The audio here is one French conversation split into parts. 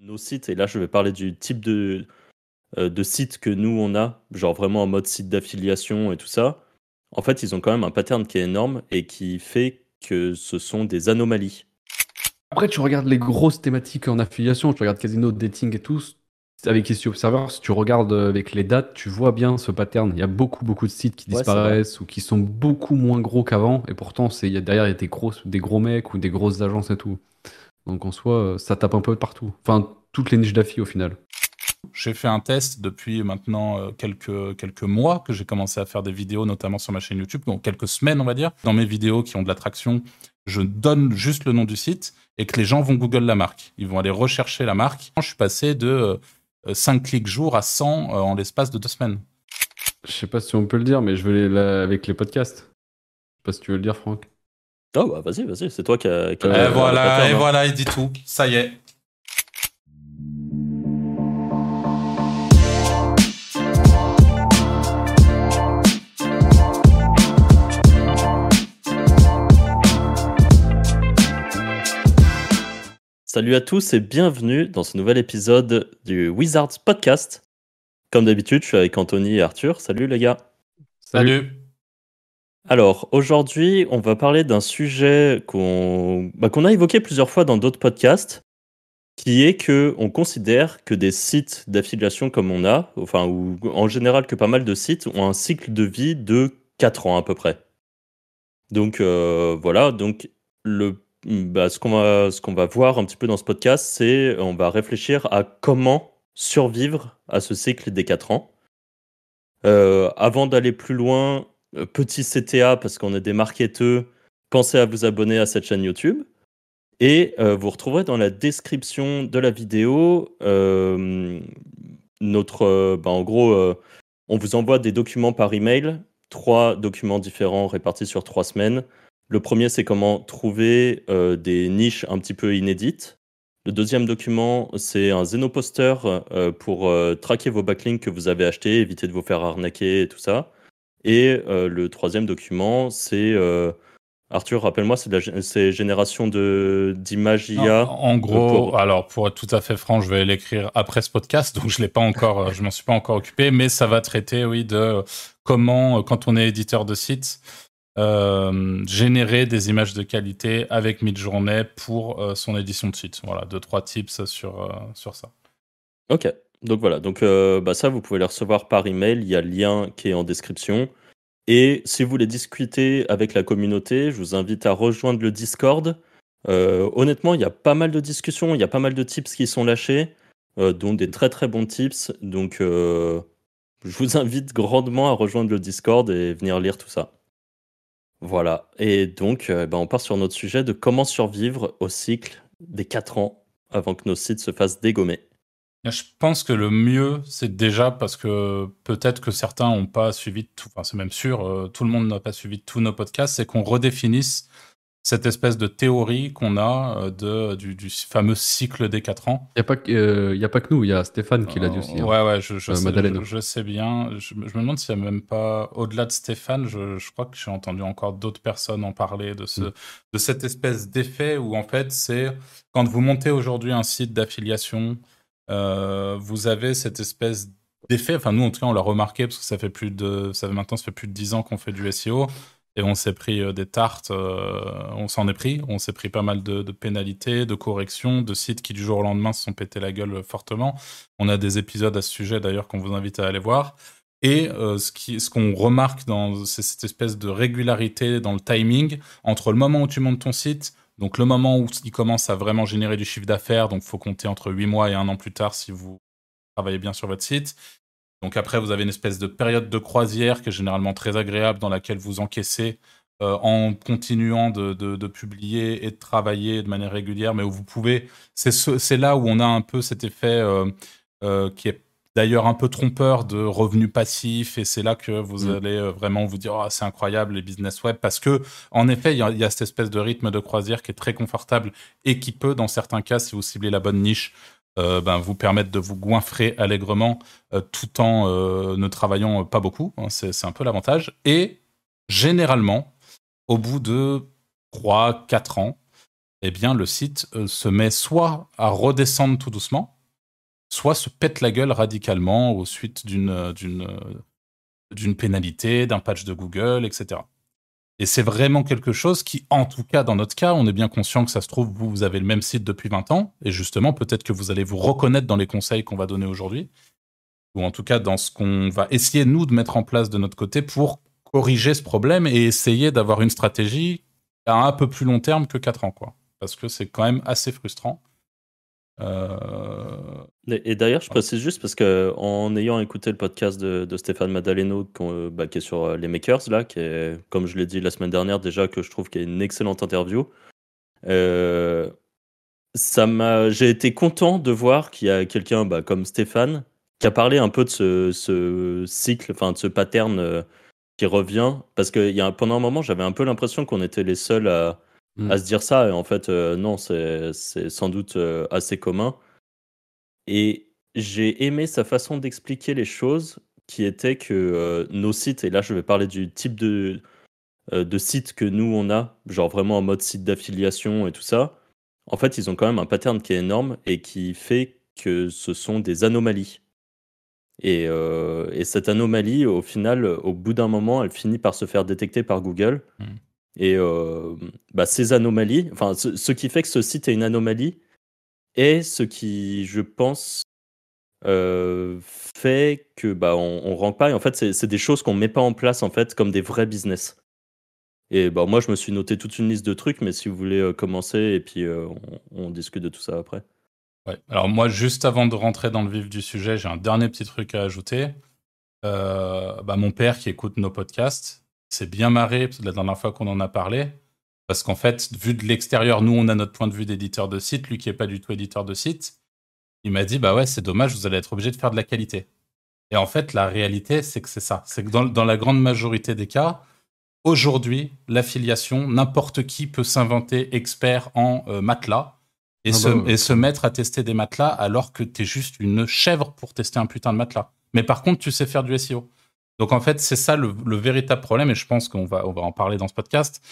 nos sites, et là je vais parler du type de, euh, de site que nous on a, genre vraiment en mode site d'affiliation et tout ça, en fait ils ont quand même un pattern qui est énorme et qui fait que ce sont des anomalies. Après, tu regardes les grosses thématiques en affiliation, tu regardes casino, dating et tout, avec SEO Observer, si tu regardes avec les dates, tu vois bien ce pattern. Il y a beaucoup, beaucoup de sites qui Ouais, disparaissent ou qui sont beaucoup moins gros qu'avant, et pourtant, derrière, il y a des gros, des gros mecs ou des grosses agences et tout. Donc en soi, euh, ça tape un peu partout. Enfin, toutes les niches d'affi au final. J'ai fait un test depuis maintenant euh, quelques, quelques mois que j'ai commencé à faire des vidéos, notamment sur ma chaîne YouTube, donc quelques semaines on va dire. Dans mes vidéos qui ont de l'attraction, je donne juste le nom du site et que les gens vont Google la marque. Ils vont aller rechercher la marque. Je suis passé de euh, 5 clics jour à 100 euh, en l'espace de deux semaines. Je sais pas si on peut le dire, mais je vais là, avec les podcasts. Je sais pas si tu veux le dire, Franck. Oh bah vas-y, vas-y, c'est toi qui a. qui a- et voilà, et hein. voilà, il dit tout. Ça y est. Salut à tous et bienvenue dans ce nouvel épisode du Wizards Podcast. Comme d'habitude, je suis avec Anthony et Arthur. Salut les gars. Salut. Alors, aujourd'hui, on va parler d'un sujet qu'on bah, qu'on a évoqué plusieurs fois dans d'autres podcasts, qui est que on considère que des sites d'affiliation comme on a, enfin, ou en général que pas mal de sites ont un cycle de vie de 4 ans à peu près. Donc euh, voilà, donc le, bah, ce qu'on va, qu'on va voir un petit peu dans ce podcast, c'est on va réfléchir à comment survivre à ce cycle des 4 ans. Euh, avant d'aller plus loin, petit CTA parce qu'on est des marketeurs, pensez à vous abonner à cette chaîne YouTube. Et euh, vous retrouverez dans la description de la vidéo euh, notre. euh, bah, en gros, euh, on vous envoie des documents par email, trois documents différents répartis sur trois semaines. Le premier, c'est comment trouver euh, des niches un petit peu inédites. Le deuxième document, c'est un Zenoposter euh, pour euh, traquer vos backlinks que vous avez achetés, éviter de vous faire arnaquer et tout ça. Et euh, le troisième document, c'est euh, Arthur, rappelle-moi, c'est génération de d'images IA. En, en gros, pour- alors pour être tout à fait franc, je vais l'écrire après ce podcast, donc je l'ai pas encore, euh, je m'en suis pas encore occupé, mais ça va traiter, oui, de comment, quand on est éditeur de site, euh, générer des images de qualité avec Midjourney pour euh, son édition de site. Voilà, deux trois tips sur euh, sur ça. Ok, donc voilà, donc euh, bah ça vous pouvez les recevoir par email, il y a le lien qui est en description. Et si vous voulez discuter avec la communauté, je vous invite à rejoindre le Discord. Euh, honnêtement, il y a pas mal de discussions, il y a pas mal de tips qui sont lâchés, euh, dont des très très bons tips. Donc euh, je vous invite grandement à rejoindre le Discord et venir lire tout ça. Voilà, et donc bah, on part sur notre sujet de comment survivre au cycle des 4 ans avant que nos sites se fassent dégommer. Je pense que le mieux, c'est déjà parce que peut-être que certains n'ont pas suivi tout, enfin c'est même sûr, euh, tout le monde n'a pas suivi tous nos podcasts, c'est qu'on redéfinisse cette espèce de théorie qu'on a euh, de, du, du fameux cycle des 4 ans. Il n'y a, pas que- euh, y a pas que nous, il y a Stéphane qui l'a dit aussi. hein. Ouais, ouais, je, je Euh, sais, Madeleine. je, je sais bien. Je, me demande s'il n'y a même pas, au-delà de Stéphane, je, je crois que j'ai entendu encore d'autres personnes en parler de, ce, Mm. de cette espèce d'effet où, en fait, c'est quand vous montez aujourd'hui un site d'affiliation, euh, vous avez cette espèce d'effet. Enfin, nous, en tout cas, on l'a remarqué parce que ça fait plus de, maintenant, ça fait plus de 10 ans qu'on fait du SEO. Et on s'est pris euh, des tartes, euh, on s'en est pris, on s'est pris pas mal de, pénalités, de corrections, de sites qui du jour au lendemain se sont pété la gueule fortement. On a des épisodes à ce sujet d'ailleurs qu'on vous invite à aller voir. Et ce qu'on remarque dans cette espèce de régularité dans le timing entre le moment où tu montes ton site, donc le moment où il commence à vraiment générer du chiffre d'affaires, donc faut compter entre 8 mois et un an plus tard si vous travaillez bien sur votre site. Donc après, vous avez une espèce de période de croisière qui est généralement très agréable dans laquelle vous encaissez euh, en continuant de, publier et de travailler de manière régulière, mais où vous pouvez. C'est ce- c'est là où on a un peu cet effet euh, euh, qui est d'ailleurs un peu trompeur de revenus passifs, et c'est là que vous Mm. allez euh, vraiment vous dire Ah, c'est incroyable les business web, parce que en effet, il y, a- il y a cette espèce de rythme de croisière qui est très confortable et qui peut, dans certains cas, si vous ciblez la bonne niche, euh, ben, vous permettre de vous goinfrer allègrement euh, tout en euh, ne travaillant pas beaucoup. hein, c'est un peu l'avantage. Et généralement, au bout de 3-4 ans, eh bien, le site se met soit à redescendre tout doucement, soit se pète la gueule radicalement au suite d'une d'une d'une pénalité, d'un patch de Google, etc. Et c'est vraiment quelque chose qui, en tout cas dans notre cas, on est bien conscient que ça se trouve, vous, vous avez le même site depuis 20 ans, et justement, peut-être que vous allez vous reconnaître dans les conseils qu'on va donner aujourd'hui, ou en tout cas dans ce qu'on va essayer, nous, de mettre en place de notre côté pour corriger ce problème et essayer d'avoir une stratégie à un peu plus long terme que 4 ans, quoi. Parce que c'est quand même assez frustrant. Euh, et, d'ailleurs, je précise juste parce que en ayant écouté le podcast de, Stéphane Madaleno, bah, qui est sur euh, les makers, là, qui est, comme je l'ai dit la semaine dernière, déjà que je trouve qu'il est une excellente interview. Euh, ça m'a, j'ai été content de voir qu'il y a quelqu'un bah, comme Stéphane qui a parlé un peu de ce, cycle, enfin de ce pattern qui revient, parce que y a, pendant un moment, j'avais un peu l'impression qu'on était les seuls à, à se dire ça. Et en fait, euh, non, c'est sans doute euh, assez commun. Et j'ai aimé sa façon d'expliquer les choses, qui était que euh, nos sites, et là je vais parler du type de, de site que nous on a, genre vraiment en mode site d'affiliation et tout ça, en fait ils ont quand même un pattern qui est énorme et qui fait que ce sont des anomalies. Et, et cette anomalie, au final, au bout d'un moment, elle finit par se faire détecter par Google. Mmh. Et euh, bah, ces anomalies, enfin, ce, qui fait que ce site est une anomalie est ce qui, je pense, euh, fait que bah, on, on pas. Et en fait, c'est des choses qu'on met pas en place en fait comme des vrais business. Et bah, moi, je me suis noté toute une liste de trucs, mais si vous voulez euh, commencer et puis on, discute de tout ça après. Ouais. Alors moi, juste avant de rentrer dans le vif du sujet, j'ai un dernier petit truc à ajouter. bah, mon père qui écoute nos podcasts, c'est bien marré la dernière fois qu'on en a parlé. Parce qu'en fait, vu de l'extérieur, nous, on a notre point de vue d'éditeur de site, lui qui n'est pas du tout éditeur de site. Il m'a dit, bah ouais, c'est dommage, vous allez être obligé de faire de la qualité. Et en fait, la réalité, c'est que c'est ça. C'est que dans, la grande majorité des cas, aujourd'hui, l'affiliation, n'importe qui peut s'inventer expert en euh, matelas et, ah se, bah et se mettre à tester des matelas alors que tu es juste une chèvre pour tester un putain de matelas. Mais par contre, tu sais faire du SEO. Donc en fait, c'est ça le, véritable problème, et je pense qu'on va, en parler dans ce podcast,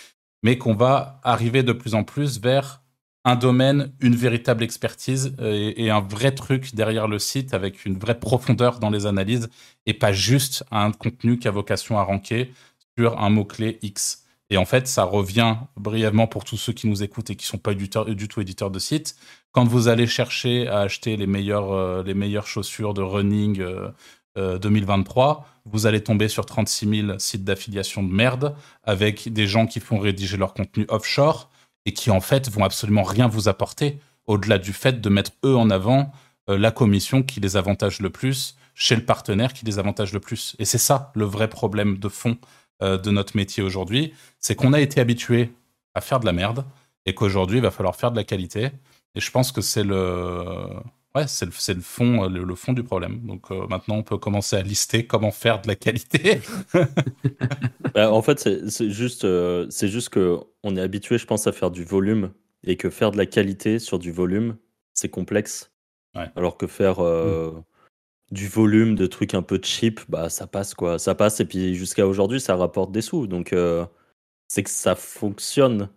mais qu'on va arriver de plus en plus vers un domaine, une véritable expertise euh, et, un vrai truc derrière le site avec une vraie profondeur dans les analyses et pas juste un contenu qui a vocation à ranker sur un mot-clé X. Et en fait, ça revient brièvement pour tous ceux qui nous écoutent et qui ne sont pas du, tout éditeurs de sites. Quand vous allez chercher à acheter les meilleures, euh, meilleures chaussures de running, euh, 2023, euh, vous allez tomber sur 36 000 sites d'affiliation de merde avec des gens qui font rédiger leur contenu offshore et qui en fait vont absolument rien vous apporter au-delà du fait de mettre eux en avant euh, la commission qui les avantage le plus chez le partenaire qui les avantage le plus. Et c'est ça le vrai problème de fond euh, de notre métier aujourd'hui, c'est qu'on a été habitué à faire de la merde et qu'aujourd'hui il va falloir faire de la qualité. Et je pense que c'est le Ouais, c'est le, fond, euh, le, fond du problème. Donc euh, maintenant, on peut commencer à lister comment faire de la qualité. Bah, en fait, c'est juste, euh, c'est juste que on est habitué, je pense, à faire du volume et que faire de la qualité sur du volume, c'est complexe. Alors que faire mm. du volume de trucs un peu cheap, bah ça passe quoi, ça passe. Et puis jusqu'à aujourd'hui, ça rapporte des sous. Donc c'est que ça fonctionne.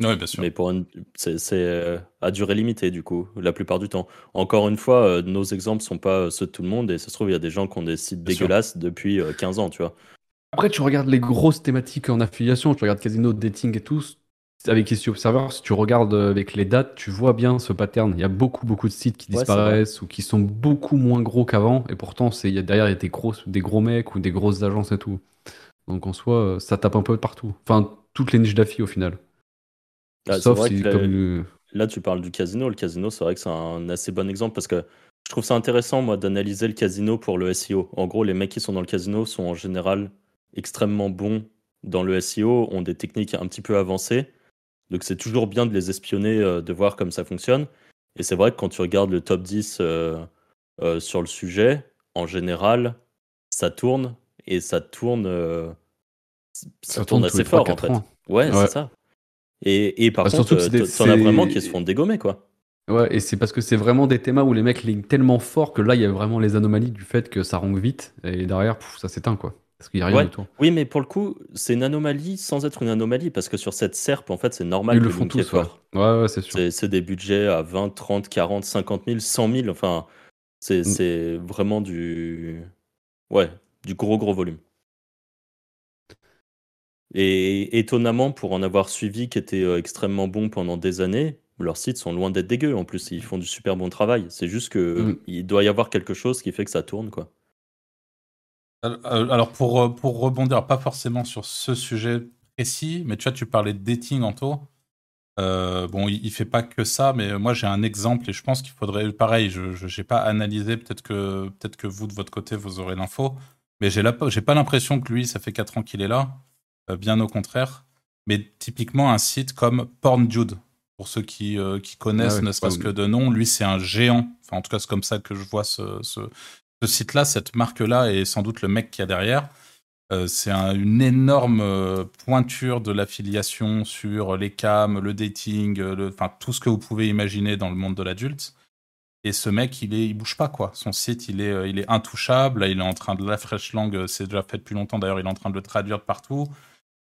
Oui, bien sûr. Mais pour c'est euh, à durée limitée, du coup, la plupart du temps. Encore une fois, euh, nos exemples sont pas euh, ceux de tout le monde, et ça se trouve, il y a des gens qui ont des sites dégueulasses depuis 15 ans, tu vois. Après, tu regardes les grosses thématiques en affiliation, tu regardes casino, dating et tout, avec ici Observer, si tu regardes avec les dates, tu vois bien ce pattern. Il y a beaucoup, beaucoup de sites qui disparaissent ou qui sont beaucoup moins gros qu'avant, et pourtant, c'est, il y a, derrière, il y a des gros, des gros mecs ou des grosses agences et tout. Donc en soi, ça tape un peu partout. Enfin, toutes les niches d'affi au final. Ah, là, tu parles du casino. Le casino, c'est vrai que c'est un assez bon exemple parce que je trouve ça intéressant, moi, d'analyser le casino pour le SEO. En gros, les mecs qui sont dans le casino sont en général extrêmement bons dans le SEO, ont des techniques un petit peu avancées. Donc, c'est toujours bien de les espionner, euh, de voir comme ça fonctionne. Et c'est vrai que quand tu regardes le top 10 euh, euh, sur le sujet, en général, ça tourne et ça tourne, ça, tourne, assez fort en fait. Ouais, c'est ça. Et, et par bah, contre, euh, t'en as vraiment qui se font dégommer, quoi. Ouais, et c'est parce que c'est vraiment des thèmes où les mecs lignent tellement fort que là, il y a vraiment les anomalies du fait que ça ronque vite et derrière, ça s'éteint, quoi. Parce qu'il n'y a rien autour. Oui, mais pour le coup, c'est une anomalie sans être une anomalie, parce que sur cette SERP, en fait, c'est normal Ils le font tous, ouais. Ouais, ouais c'est sûr. C'est des budgets à 20, 30, 40, 50 000, 100 000, enfin, mm. c'est vraiment du... Ouais, du gros, gros volume. Et étonnamment, pour en avoir suivi, qui était euh, extrêmement bon pendant des années, leurs sites sont loin d'être dégueux. En plus, ils font du super bon travail. C'est juste que mm. il doit y avoir quelque chose qui fait que ça tourne, quoi. Alors pour, euh, pour rebondir, pas forcément sur ce sujet précis, mais tu vois, tu parlais de dating en Euh, bon, il, fait pas que ça, mais moi j'ai un exemple et je pense qu'il faudrait, pareil, je n'ai pas analysé, peut-être que, vous de votre côté vous aurez l'info, mais j'ai pas l'impression que lui, ça fait 4 ans qu'il est là, bien au contraire. Mais typiquement un site comme PornJude, pour ceux qui, euh, qui connaissent, ah ne serait-ce que de nom, lui c'est un géant, enfin en tout cas c'est comme ça que je vois ce, ce, ce site-là, cette marque-là, et sans doute le mec qui a derrière, euh, c'est une énorme euh, pointure de l'affiliation sur les cams, le dating, euh, enfin tout ce que vous pouvez imaginer dans le monde de l'adulte. Et ce mec, il est, il bouge pas quoi. Son site, il est, il est intouchable. Là, il est en train de la fraîche langue. C'est déjà fait depuis longtemps. D'ailleurs, il est en train de le traduire de partout.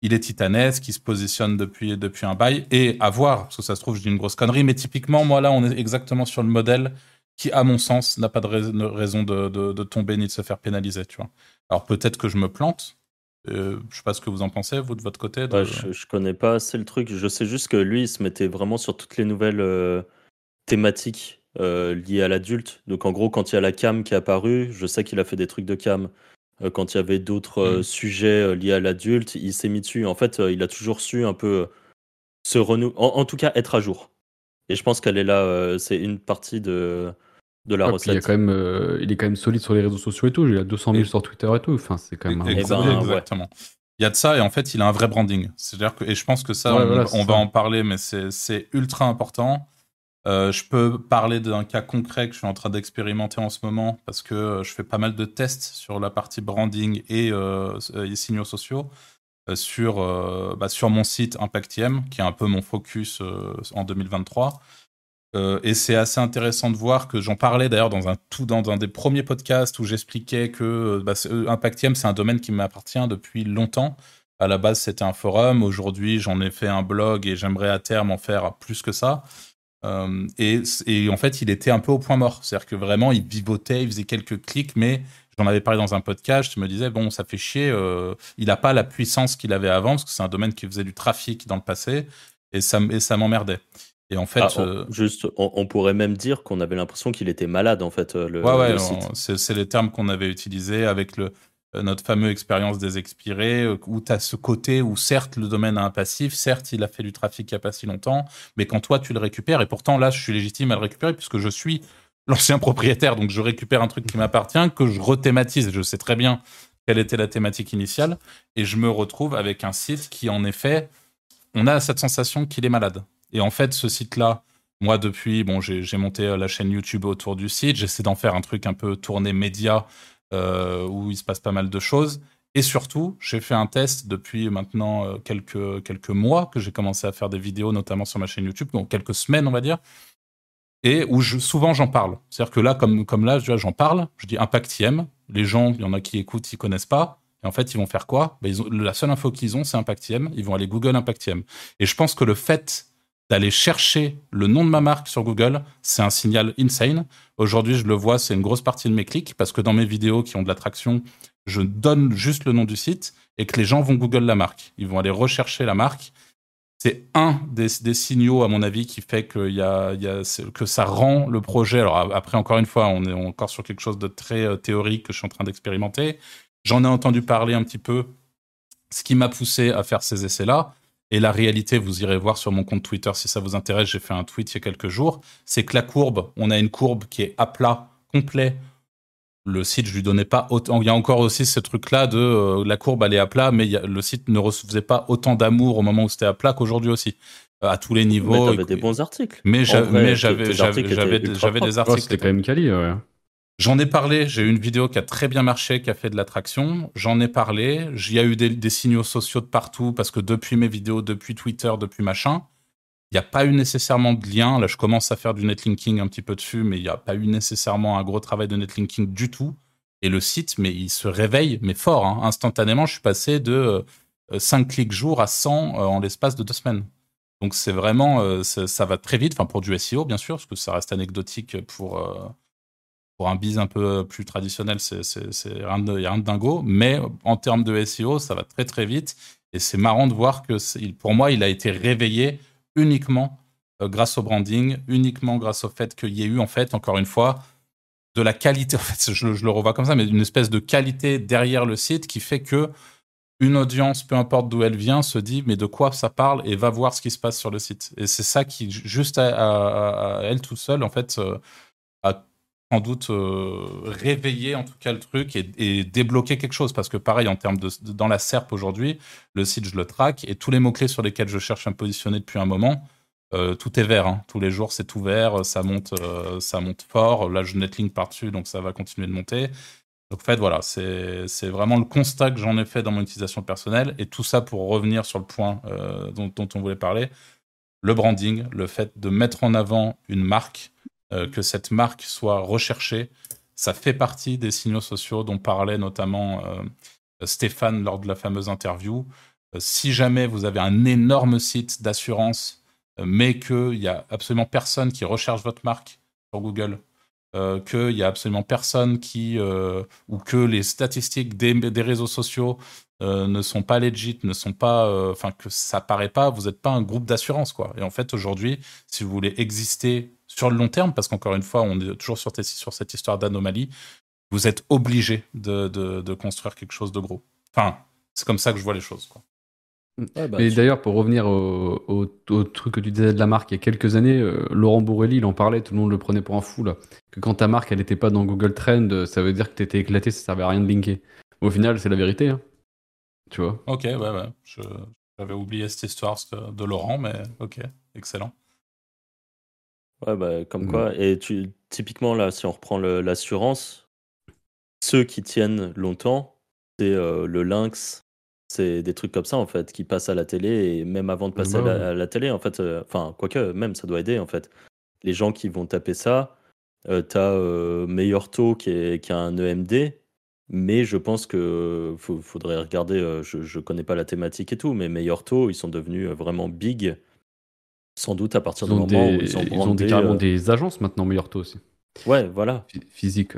Il est titanesque, il se positionne depuis, un bail. Et à voir, parce que ça se trouve, je dis une grosse connerie, mais typiquement, moi là, on est exactement sur le modèle qui, à mon sens, n'a pas de raison de, tomber ni de se faire pénaliser, tu. Alors peut-être que je me plante. Euh, je sais pas ce que vous en pensez, vous, de votre côté. je, je, connais pas assez le truc. Je sais juste que lui, il se mettait vraiment sur toutes les nouvelles euh, thématiques euh, liées à l'adulte. Donc en gros, quand il y a la cam qui est apparue, je sais qu'il a fait des trucs de cam. Quand il y avait d'autres mm. sujets liés à l'adulte, il s'est mis dessus. En fait, il a toujours su un peu se renouveler, en, tout cas être à jour. Et je pense qu'elle est là, c'est une partie de, de la recette. Il, quand même, euh, il est quand même solide sur les réseaux sociaux et tout. Il a 200 000 sur Twitter et tout. Enfin, c'est quand même un Exactement. Il y a de ça et en fait, il a un vrai branding. C'est-à-dire que, et je pense que ça, on, va en parler, mais c'est ultra important. Euh, je peux parler d'un cas concret que je suis en train d'expérimenter en ce moment parce que euh, je fais pas mal de tests sur la partie branding et, et signaux sociaux sur, bah, sur mon site ImpactIM, qui est un peu mon focus en 2023. Euh, et c'est assez intéressant de voir que j'en parlais d'ailleurs dans un tout dans un des premiers podcasts où j'expliquais que euh, bah, euh, c'est un domaine qui m'appartient depuis longtemps. À la base c'était un forum, aujourd'hui j'en ai fait un blog et j'aimerais à terme en faire plus que ça. Et, et, en fait il était un peu au point mort, c'est-à-dire que vraiment il vivotait, il faisait quelques clics, mais j'en avais parlé dans un podcast, je me disais bon ça fait chier, il n'a pas la puissance qu'il avait avant parce que c'est un domaine qui faisait du trafic dans le passé et ça, et ça m'emmerdait. Et en fait, ah, euh, juste, on, pourrait même dire qu'on avait l'impression qu'il était malade en fait. Euh, le, ouais, ouais, c'est les termes qu'on avait utilisés avec le, euh, notre fameux expérience des expirés, où tu as ce côté où certes le domaine a un passif, certes il a fait du trafic il n'y a pas si longtemps, mais quand toi tu le récupères, et pourtant là je suis légitime à le récupérer puisque je suis l'ancien propriétaire, donc je récupère un truc qui m'appartient, que je rethématise, je sais très bien quelle était la thématique initiale, et je me retrouve avec un site qui en effet, on a cette sensation qu'il est malade. Et en fait, ce site-là, moi, depuis, bon, j'ai monté euh, la chaîne YouTube autour du site. J'essaie d'en faire un truc un peu tourné média euh, où il se passe pas mal de choses. Et surtout, j'ai fait un test depuis maintenant euh, quelques, quelques mois que j'ai commencé à faire des vidéos, notamment sur ma chaîne YouTube, donc quelques semaines, on va dire, et où souvent j'en parle. C'est-à-dire que là, comme, comme là, j'en parle, je dis Impactiem. Les gens, il y en a qui écoutent, ils connaissent pas. Et en fait, ils vont faire quoi? Ben, ils ont, La seule info qu'ils ont, c'est Impactiem. Ils vont aller Google Impactiem. Et je pense que le fait d'aller chercher le nom de ma marque sur Google, c'est un signal insane. Aujourd'hui, je le vois, c'est une grosse partie de mes clics parce que dans mes vidéos qui ont de l'attraction, je donne juste le nom du site et que les gens vont Google la marque. Ils vont aller rechercher la marque. C'est un des, signaux, à mon avis, qui fait que, ça rend le projet. Alors après, encore une fois, on est encore sur quelque chose de très euh, théorique que je suis en train d'expérimenter. J'en ai entendu parler un petit peu. Ce qui m'a poussé à faire ces essais-là, et la réalité, vous irez voir sur mon compte Twitter si ça vous intéresse, j'ai fait un tweet il y a quelques jours, c'est que la courbe, on a une courbe qui est à plat, complet. Le site, je lui donnais pas autant. Il y a encore aussi ce truc-là de euh, la courbe, elle est à plat, mais le site ne recevait pas autant d'amour au moment où c'était à plat qu'aujourd'hui aussi. Euh, à tous les niveaux. Mais t'avais des bons articles. Mais j'avais des articles. C'était quand même quali, ouais. J'en ai parlé, j'ai eu une vidéo qui a très bien marché, qui a fait de l'attraction. J'en ai parlé, il y a eu des, signaux sociaux de partout, parce que depuis mes vidéos, depuis Twitter, depuis machin, il n'y a pas eu nécessairement de lien. Là, je commence à faire du netlinking un petit peu dessus, mais il n'y a pas eu nécessairement un gros travail de netlinking du tout. Et le site, mais il se réveille, mais fort. Hein. Instantanément, je suis passé de 5 clics jour à 100 en l'espace de deux semaines. Donc c'est vraiment, ça, va très vite, enfin pour du SEO bien sûr, parce que ça reste anecdotique pour, pour un biz un peu plus traditionnel, c'est rien, de, rien de dingo, mais en termes de SEO, ça va très très vite. Et c'est marrant de voir que pour moi, il a été réveillé uniquement euh, grâce au branding, uniquement grâce au fait qu'il y ait eu, en fait, encore une fois, de la qualité, en fait, je, le revois comme ça, mais une espèce de qualité derrière le site qui fait que une audience, peu importe d'où elle vient, se dit mais de quoi ça parle et va voir ce qui se passe sur le site. Et c'est ça qui, juste à, elle tout seule, en fait, a sans doute euh, réveiller en tout cas le truc et, débloquer quelque chose. Parce que pareil, en termes de, dans la SERP aujourd'hui, le site, je le traque et tous les mots-clés sur lesquels je cherche à me positionner depuis un moment, euh, tout est vert. Hein. Tous les jours, c'est tout vert, ça monte, euh, ça monte fort. Là, je netlink par-dessus, donc ça va continuer de monter. Donc, en fait, voilà, c'est vraiment le constat que j'en ai fait dans mon utilisation personnelle. Et tout ça pour revenir sur le point dont on voulait parler le branding, le fait de mettre en avant une marque euh, que cette marque soit recherchée. Ça fait partie des signaux sociaux dont parlait notamment euh, Stéphane lors de la fameuse interview. Euh, si jamais vous avez un énorme site d'assurance, mais qu'il n'y a absolument personne qui recherche votre marque sur Google, qu'il n'y a absolument personne qui, ou que les statistiques des, réseaux sociaux ne sont pas legit, ne sont pas, enfin que ça paraît pas, vous n'êtes pas un groupe d'assurance quoi. Et en fait aujourd'hui, si vous voulez exister sur le long terme, parce qu'encore une fois, on est toujours sur, sur cette histoire d'anomalie, vous êtes obligé de, construire quelque chose de gros. Enfin, c'est comme ça que je vois les choses. Quoi. Bah, Et d'ailleurs, pour revenir au, truc que tu disais de la marque, il y a quelques années, euh, Laurent Bourrelli, il en parlait, tout le monde le prenait pour un fou, là, que quand ta marque, elle n'était pas dans Google Trend, ça veut dire que tu étais éclaté, ça servait à rien de linker. Au final, c'est la vérité, hein. tu vois? Ok, ouais, ouais. J'avais oublié cette histoire de Laurent, mais ok, excellent. Ouais, bah, comme mmh. quoi. Et tu, typiquement, là, si on reprend l'assurance, ceux qui tiennent longtemps, c'est euh, le lynx, c'est des trucs comme ça, en fait, qui passent à la télé, et même avant de passer à, la, télé, en fait, euh, enfin, quoique, même, ça doit aider, en fait. Les gens qui vont taper ça, euh, t'as euh, Meilleur Taux qui, est, qui a un EMD, mais je pense que faudrait regarder, je, je connais pas la thématique et tout, mais Meilleur Taux, ils sont devenus vraiment big sans doute à partir du moment où ils ont, ils ont carrément euh, des agences maintenant, meilleur taux aussi. Ouais, voilà. physique.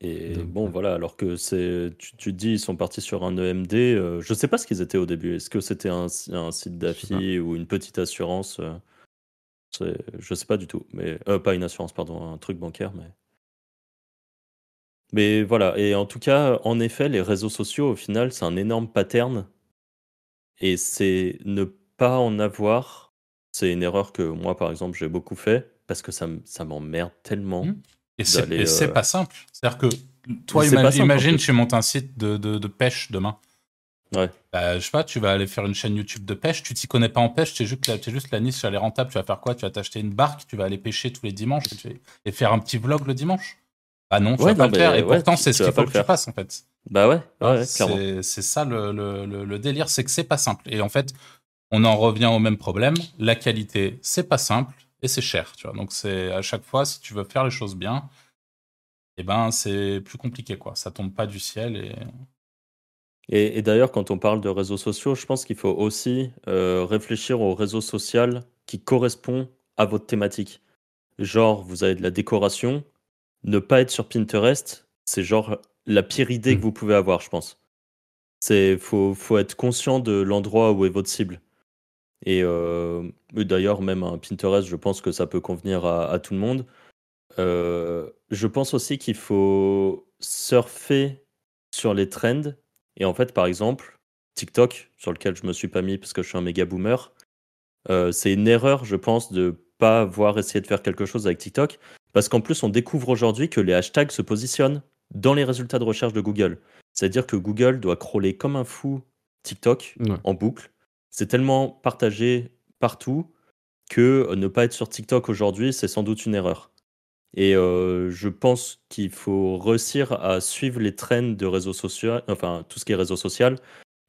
Et bon, voilà, alors que c'est, tu, te dis, ils sont partis sur un EMD. Euh, je sais pas ce qu'ils étaient au début. Est-ce que c'était un, un, site d'affi ou une petite assurance euh, Je sais pas du tout. Mais pas une assurance, pardon, un truc bancaire, mais. Mais voilà. Et en tout cas, en effet, les réseaux sociaux, au final, c'est un énorme pattern. Et c'est ne pas en avoir c'est une erreur que moi, par exemple, j'ai beaucoup fait parce que ça, ça m'emmerde tellement. Mmh. Et c'est pas simple. C'est-à-dire que toi, imagine, imagine tu montes un site de, de, pêche demain. Ouais. Bah, je sais pas, tu vas aller faire une chaîne YouTube de pêche, tu t'y connais pas en pêche, tu es juste, es juste la niche, elle est rentable, tu vas faire quoi? Tu vas t'acheter une barque, tu vas aller pêcher tous les dimanches et, faire un petit vlog le dimanche? Ah non, tu vas pas le faire. Et pourtant, c'est ce qu'il faut que tu fasses en fait. Bah ouais, ouais, c'est ça le, le, le délire, c'est que c'est pas simple. Et en fait, on en revient au même problème. La qualité, c'est pas simple et c'est cher. Tu vois. Donc c'est à chaque fois, si tu veux faire les choses bien, eh ben c'est plus compliqué quoi. Ça tombe pas du ciel et. Et, d'ailleurs, quand on parle de réseaux sociaux, je pense qu'il faut aussi euh, réfléchir au réseau social qui correspond à votre thématique. Genre, vous avez de la décoration, ne pas être sur Pinterest, c'est genre la pire idée que mmh. vous pouvez avoir, je pense. C'est faut, faut être conscient de l'endroit où est votre cible. Et euh, d'ailleurs, même un Pinterest, je pense que ça peut convenir à, tout le monde. Euh, je pense aussi qu'il faut surfer sur les trends. Et en fait, par exemple, TikTok, sur lequel je me suis pas mis parce que je suis un méga boomer, euh, c'est une erreur, je pense, de pas avoir essayé de faire quelque chose avec TikTok. Parce qu'en plus, on découvre aujourd'hui que les hashtags se positionnent dans les résultats de recherche de Google. C'est-à-dire que Google doit crawler comme un fou TikTok en boucle c'est tellement partagé partout que euh, ne pas être sur TikTok aujourd'hui, c'est sans doute une erreur. Et euh, je pense qu'il faut réussir à suivre les trends de réseaux sociaux, enfin tout ce qui est réseau social.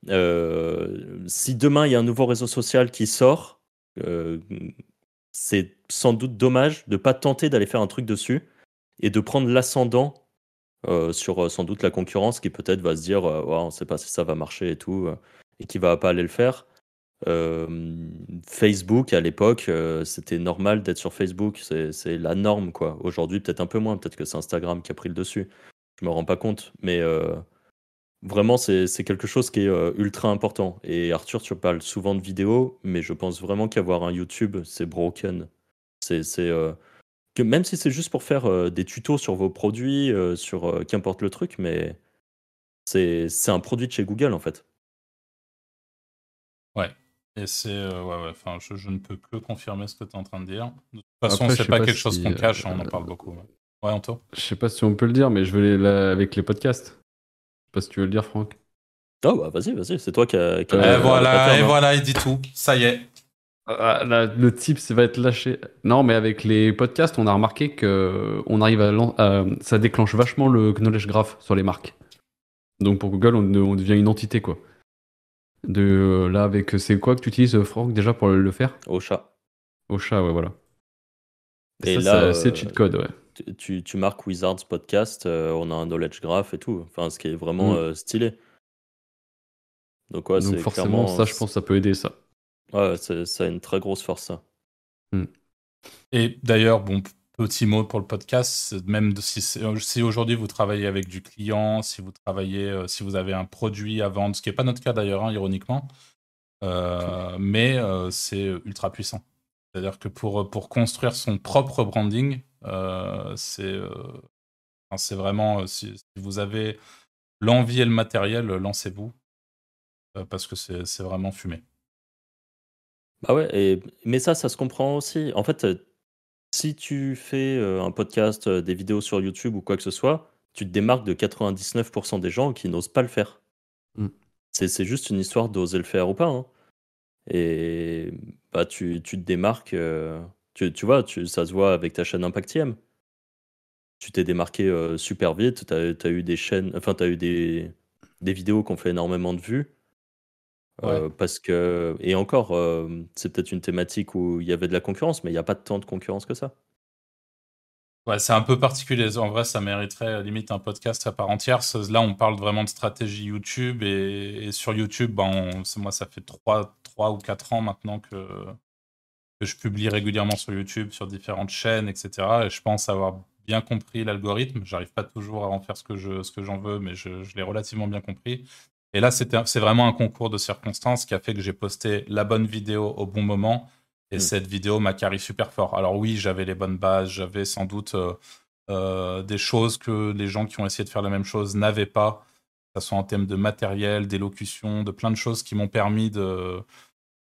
Euh, si demain il y a un nouveau réseau social qui sort, c'est sans doute dommage de ne pas tenter d'aller faire un truc dessus et de prendre l'ascendant sur sans doute la concurrence qui peut-être va se dire on ne sait pas si ça va marcher et tout, et qui va pas aller le faire. Facebook à l'époque, c'était normal d'être sur Facebook, c'est la norme quoi. Aujourd'hui, peut-être un peu moins, peut-être que c'est Instagram qui a pris le dessus. Je me rends pas compte, mais vraiment, c'est quelque chose qui est ultra important. Et Arthur, tu parles souvent de vidéos, mais je pense vraiment qu'avoir un YouTube, c'est broken. C'est que même si c'est juste pour faire des tutos sur vos produits, sur qu'importe le truc, mais c'est un produit de chez Google en fait. Ouais. Et c'est. Euh, ouais, ouais, enfin, je, je, ne peux que confirmer ce que tu es en train de dire. De toute façon, c'est pas, pas, quelque chose qu'on cache, on en euh, parle beaucoup. Ouais, Anto? Je sais pas si on peut le dire, mais je vais aller avec les podcasts. Je sais pas si tu veux le dire, Franck. Oh, bah vas-y, vas-y, c'est toi qui as. et voilà, et voilà, il dit tout. Ça y est. Ah, le type, ça va être lâché. Non, mais avec les podcasts, on a remarqué que on arrive à, ça déclenche vachement le knowledge graph sur les marques. Donc pour Google, on, on devient une entité, quoi. De euh, là avec euh, c'est quoi que tu utilises euh, Franck déjà pour le faire? Au chat. Au chat, ouais voilà. Et, là c'est cheat code ouais. Tu, tu, marques Wizards podcast, on a un knowledge graph et tout. Enfin ce qui est vraiment mm. stylé. Donc ouais, Donc forcément ça je pense ça peut aider ça. Ouais, ça a une très grosse force ça. Mm. Et d'ailleurs, bon, Petit mot pour le podcast, même si, aujourd'hui vous travaillez avec du client, si vous travaillez, euh, si vous avez un produit à vendre, ce qui n'est pas notre cas d'ailleurs, hein, ironiquement, euh, mais euh, c'est ultra puissant. C'est-à-dire que pour, pour construire son propre branding, c'est c'est vraiment, si, vous avez l'envie et le matériel, lancez-vous, parce que c'est vraiment fumé. Bah ouais, mais ça, ça se comprend aussi. En fait, si tu fais un podcast, des vidéos sur YouTube ou quoi que ce soit, tu te démarques de 99% des gens qui n'osent pas le faire. Mmh. C'est juste une histoire d'oser le faire ou pas. Hein. Et bah, tu, tu te démarques, tu, tu, vois, tu, ça se voit avec ta chaîne Impactiem. Tu t'es démarqué super vite, tu as, eu des chaînes, enfin, tu as eu des, des vidéos qui ont fait énormément de vues. Euh, parce que, et encore, euh, c'est peut-être une thématique où il y avait de la concurrence, mais il n'y a pas tant de concurrence que ça. Ouais, c'est un peu particulier. En vrai, ça mériterait euh, limite un podcast à part entière. Là, on parle vraiment de stratégie YouTube. Et, sur YouTube, ben, moi, ça fait 3, 3 ou 4 ans maintenant que, que je publie régulièrement sur YouTube, sur différentes chaînes, etc. Et je pense avoir bien compris l'algorithme. J'arrive pas toujours à en faire ce que je, ce que j'en veux, mais je, je l'ai relativement bien compris. Et là, c'est vraiment un concours de circonstances qui a fait que j'ai posté la bonne vidéo au bon moment. Et mm. cette vidéo m'a carré super fort. Alors oui, j'avais les bonnes bases, j'avais sans doute euh, euh, des choses que les gens qui ont essayé de faire la même chose n'avaient pas, que ce soit en termes de matériel, d'élocution, de plein de choses qui m'ont permis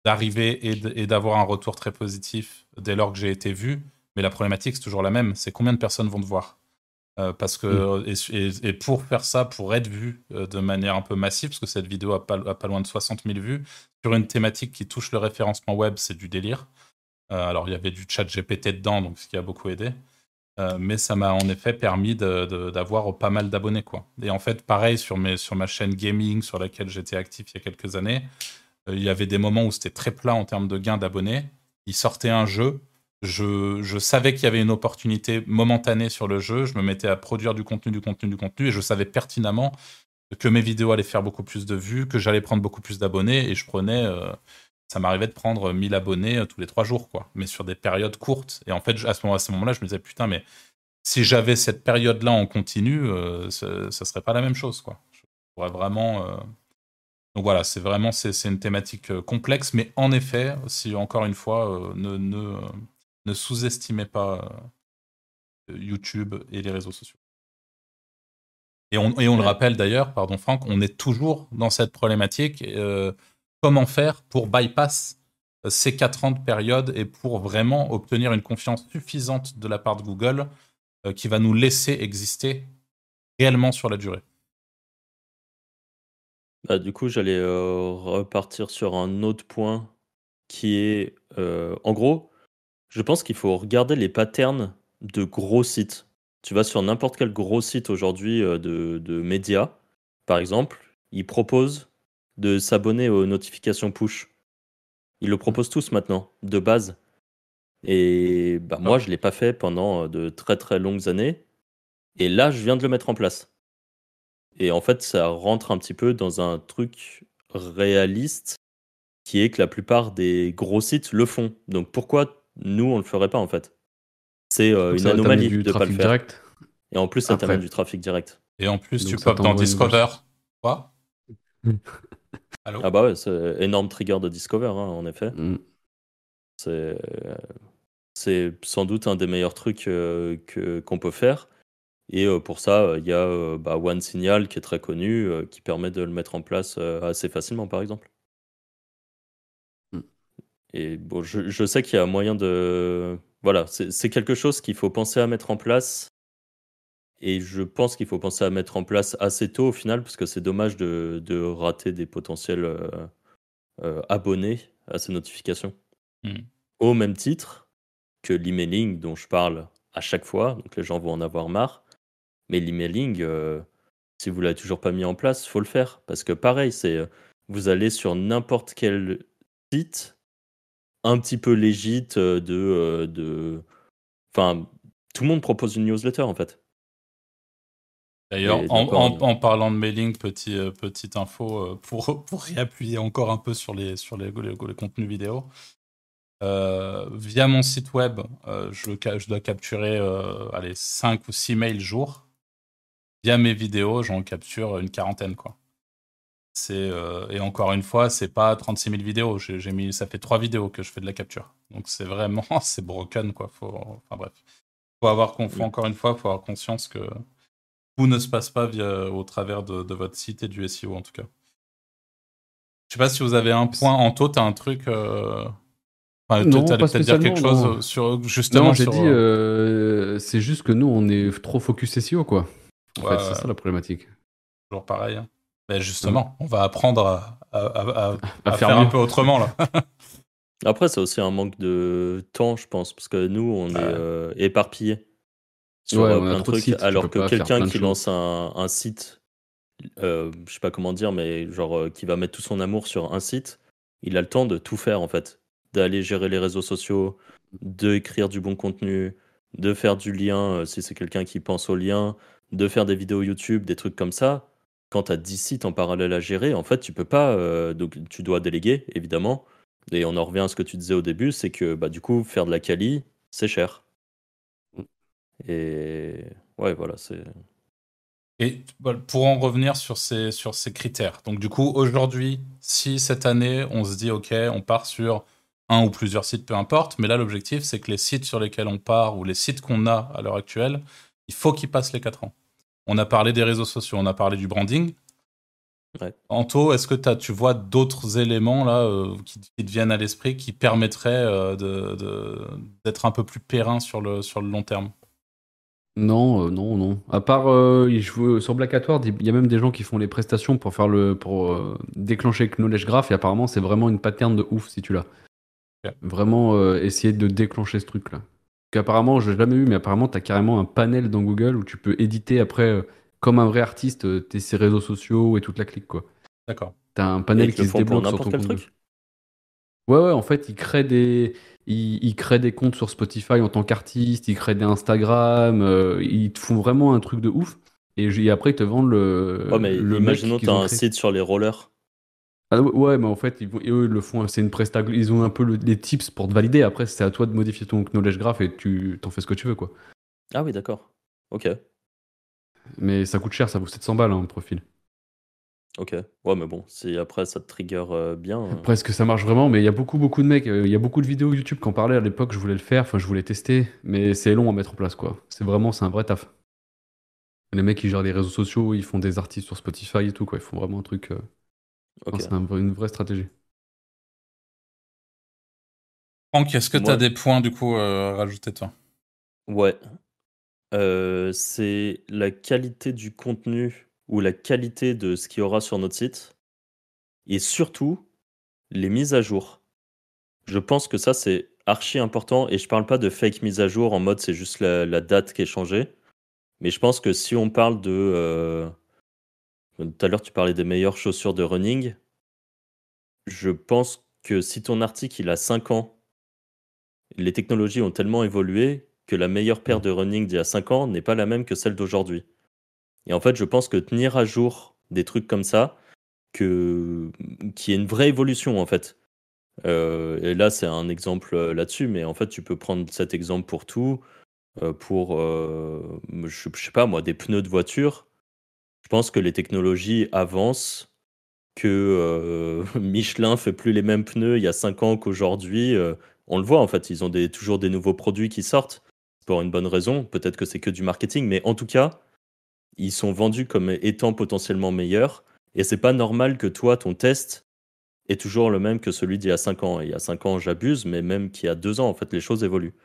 d'arriver et d'avoir un retour très positif dès lors que j'ai été vu. Mais la problématique, c'est toujours la même, c'est combien de personnes vont te voir? Euh, parce que, mm. et, pour faire ça, pour être vu euh, de manière un peu massive, parce que cette vidéo a pas, pas loin de 60 000 vues, sur une thématique qui touche le référencement web, c'est du délire. Euh, alors, il y avait du chat GPT dedans, donc ce qui a beaucoup aidé. mais ça m'a en effet permis d'avoir pas mal d'abonnés. quoi. Et en fait, pareil sur, mes, sur ma chaîne gaming, sur laquelle j'étais actif il y a quelques années, il y avait des moments où c'était très plat en termes de gains d'abonnés. Il sortait un jeu, je, savais qu'il y avait une opportunité momentanée sur le jeu, je me mettais à produire du contenu, du contenu, du contenu, et je savais pertinemment que mes vidéos allaient faire beaucoup plus de vues, que j'allais prendre beaucoup plus d'abonnés, et je prenais, euh, ça m'arrivait de prendre 1000 abonnés euh, tous les trois jours, quoi, mais sur des périodes courtes. Et en fait, à ce moment-là, je me disais, putain, mais si j'avais cette période-là en continu, euh, ça, serait pas la même chose, quoi. Je pourrais vraiment. Donc voilà, c'est vraiment c'est une thématique complexe, mais en effet, si encore une fois, ne ne sous-estimez pas euh, YouTube et les réseaux sociaux. Et on, le rappelle d'ailleurs, pardon Franck, on est toujours dans cette problématique. Euh, comment faire pour bypass euh, ces quatre ans de période et pour vraiment obtenir une confiance suffisante de la part de Google qui va nous laisser exister réellement sur la durée bah, Du coup, j'allais repartir sur un autre point qui est, en gros, je pense qu'il faut regarder les patterns de gros sites. Tu vas sur n'importe quel gros site aujourd'hui euh, de, médias, par exemple, ils proposent de s'abonner aux notifications push. Ils le proposent tous maintenant, de base. Et bah, moi, je ne l'ai pas fait pendant euh, de très très longues années. Et là, je viens de le mettre en place. Et en fait, ça rentre un petit peu dans un truc réaliste qui est que la plupart des gros sites le font. Donc pourquoi nous, on le ferait pas en fait C'est euh, une anomalie de ne pas le faire. Direct? Et en plus, ça t'amène du trafic direct. Et en plus, tu peux dans Discover. Quoi? Ah bah ouais, c'est énorme trigger de Discover, hein, en effet. Mm. C'est sans doute un des meilleurs trucs euh, qu'on peut faire. Et euh, pour ça, il y a bah, One Signal qui est très connu, qui permet de le mettre en place assez facilement, par exemple. Et bon, je, je sais qu'il y a moyen de. Voilà, c'est quelque chose qu'il faut penser à mettre en place. Et je pense qu'il faut penser à mettre en place assez tôt au final, parce que c'est dommage de, de, rater des potentiels euh, euh, abonnés à ces notifications. Hmm. Au même titre que l'emailing dont je parle à chaque fois, donc les gens vont en avoir marre. Mais l'emailing, euh, si vous l'avez toujours pas mis en place, faut le faire. Parce que pareil, c'est vous allez sur n'importe quel site, un petit peu légit euh, de, euh, de. Enfin, tout le monde propose une newsletter en fait. D'ailleurs, en, parlant de mailing, petit, euh, petite info pour, pour réappuyer encore un peu sur les, sur les, les, contenus vidéo. via mon site web, je, je, dois capturer allez, 5 ou 6 mails jour. Via mes vidéos, j'en capture une quarantaine. quoi. Euh, et encore une fois, c'est pas 36 000 vidéos. J'ai mis, ça fait trois vidéos que je fais de la capture. Donc c'est vraiment, c'est broken quoi. Faut, enfin bref, faut avoir faut, encore une fois, faut avoir conscience que tout ne se passe pas via, au travers de, votre site et du SEO en tout cas. Je sais pas si vous avez un point en taux, t'as un truc. Euh... Enfin, non, peut-être dire quelque chose sur justement. Non, j'ai dit, euh, c'est juste que nous, on est trop focus SEO quoi. En fait, c'est ça la problématique. Toujours pareil. Hein. Ben, justement, on va apprendre à, faire, un peu autrement là. Après, c'est aussi un manque de temps, je pense, parce que nous, on est euh, éparpillés sur euh, plein de trucs, alors que quelqu'un qui lance un, site, euh, je sais pas comment dire, mais genre euh, qui va mettre tout son amour sur un site, il a le temps de tout faire en fait, d'aller gérer les réseaux sociaux, d'écrire du bon contenu, de faire du lien si c'est quelqu'un qui pense au lien, de faire des vidéos YouTube, des trucs comme ça quand tu as 10 sites en parallèle à gérer, en fait, tu peux pas. Euh, donc, tu dois déléguer, évidemment. Et on en revient à ce que tu disais au début c'est que, bah, du coup, faire de la quali, c'est cher. Et ouais, voilà, c'est. Et pour en revenir sur ces, sur ces critères, donc du coup, aujourd'hui, si cette année, on se dit, OK, on part sur un ou plusieurs sites, peu importe, mais là, l'objectif, c'est que les sites sur lesquels on part ou les sites qu'on a à l'heure actuelle, il faut qu'ils passent les 4 ans. On a parlé des réseaux sociaux, on a parlé du branding. Anto, est-ce que tu vois d'autres éléments là euh, qui, te viennent à l'esprit qui permettraient euh, d'être un peu plus périn sur le, sur le long terme? Non, euh, non, non. À part, je sur Black il y a même des gens qui font les prestations pour faire le pour déclencher Knowledge Graph et apparemment c'est vraiment une pattern de ouf si tu l'as. Vraiment essayer de déclencher ce truc là qu'apparemment, je n'ai jamais eu, mais apparemment, tu as carrément un panel dans Google où tu peux éditer après, euh, comme un vrai artiste, euh, tes ses réseaux sociaux et toute la clique, quoi. D'accord. Tu as un panel qui se débloque sur ton compte. Ouais, ouais, en fait, il crée des, il, crée des comptes sur Spotify en tant qu'artiste, il crée des Instagram, euh, ils te font vraiment un truc de ouf. Et, après, ils te vendent le. Ouais, mais le imaginons, tu as un site sur les rollers. Ah ouais, mais en fait, ils, eux, ils le font, c'est une presta, ils ont un peu les tips pour te valider. Après, c'est à toi de modifier ton knowledge graph et tu t'en fais ce que tu veux, quoi. Ah oui, d'accord. Ok. Mais ça coûte cher, ça vaut 700 balles, un hein, profil. Ok. Ouais, mais bon, si après ça te trigger euh, bien. Euh. Après, est-ce que ça marche vraiment? Mais il y a beaucoup, beaucoup de mecs, euh, il y a beaucoup de vidéos YouTube qui en parlaient à l'époque, je voulais le faire, enfin, je voulais tester, mais c'est long à mettre en place, quoi. C'est vraiment, c'est un vrai taf. Les mecs, qui gèrent les réseaux sociaux, ils font des artistes sur Spotify et tout, quoi. Ils font vraiment un truc. C'est une vraie stratégie. Franck, est-ce que tu as des points du coup à rajouter toi? Ouais. Euh, c'est la qualité du contenu ou la qualité de ce qu'il y aura sur notre site et surtout les mises à jour. Je pense que ça c'est archi important et je parle pas de fake mise à jour en mode c'est juste la, date qui est changée. Mais je pense que si on parle de euh, tout à l'heure, tu parlais des meilleures chaussures de running. Je pense que si ton article il a 5 ans, les technologies ont tellement évolué que la meilleure paire de running d'il y a 5 ans n'est pas la même que celle d'aujourd'hui. Et en fait, je pense que tenir à jour des trucs comme ça, que qui est une vraie évolution en fait. Euh, et là, c'est un exemple euh, là-dessus, mais en fait, tu peux prendre cet exemple pour tout. Euh, pour, je, sais pas moi, des pneus de voiture. Je pense que les technologies avancent, que Michelin fait plus les mêmes pneus il y a 5 ans qu'aujourd'hui. on le voit en fait, ils ont des, toujours des nouveaux produits qui sortent pour une bonne raison. Peut-être que c'est que du marketing, mais en tout cas, ils sont vendus comme étant potentiellement meilleurs. Et c'est pas normal que toi, ton test est toujours le même que celui d'il y a 5 ans. il y a 5 ans, j'abuse, mais même qu'il y a 2 ans, en fait, les choses évoluent.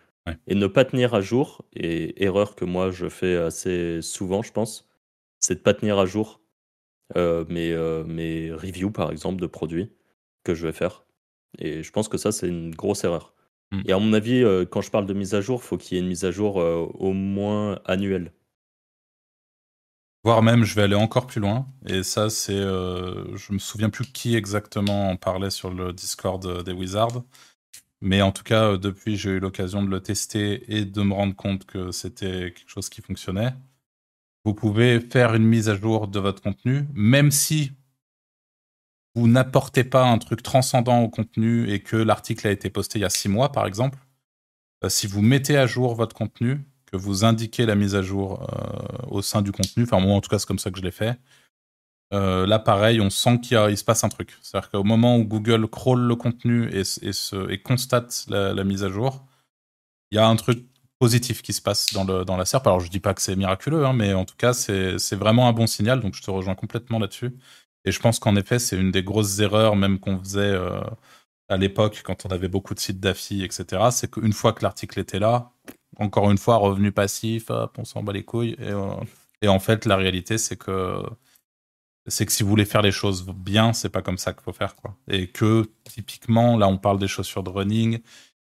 Et ne pas tenir à jour, et erreur que moi je fais assez souvent, je pense, c'est de pas tenir à jour euh, mes, euh, mes reviews, par exemple, de produits que je vais faire. Et je pense que ça, c'est une grosse erreur. Mm. Et à mon avis, euh, quand je parle de mise à jour, il faut qu'il y ait une mise à jour au moins annuelle. Voire même, je vais aller encore plus loin. Et ça, c'est. Euh, je me souviens plus qui exactement en parlait sur le Discord des Wizards. Mais en tout cas, depuis, j'ai eu l'occasion de le tester et de me rendre compte que c'était quelque chose qui fonctionnait. Vous pouvez faire une mise à jour de votre contenu, même si vous n'apportez pas un truc transcendant au contenu et que l'article a été posté il y a six mois, par exemple. Euh, si vous mettez à jour votre contenu, que vous indiquez la mise à jour euh, au sein du contenu. Enfin, moi, en tout cas, c'est comme ça que je l'ai fait. Euh, là, pareil, on sent qu'il se passe un truc. C'est-à-dire qu'au moment où Google crawl le contenu et, et, constate la, mise à jour, il y a un truc positif qui se passe dans, le, dans la SERP. Alors, je dis pas que c'est miraculeux, hein, mais en tout cas, c'est vraiment un bon signal. Donc, je te rejoins complètement là-dessus. Et je pense qu'en effet, c'est une des grosses erreurs, même qu'on faisait euh, à l'époque, quand on avait beaucoup de sites d'affi, etc. C'est qu'une fois que l'article était là, encore une fois, revenu passif, on s'en bat les couilles. Euh, et, en fait, la réalité, c'est que c'est que si vous voulez faire les choses bien, c'est pas comme ça qu'il faut faire, quoi. Et que typiquement, là, on parle des chaussures de running,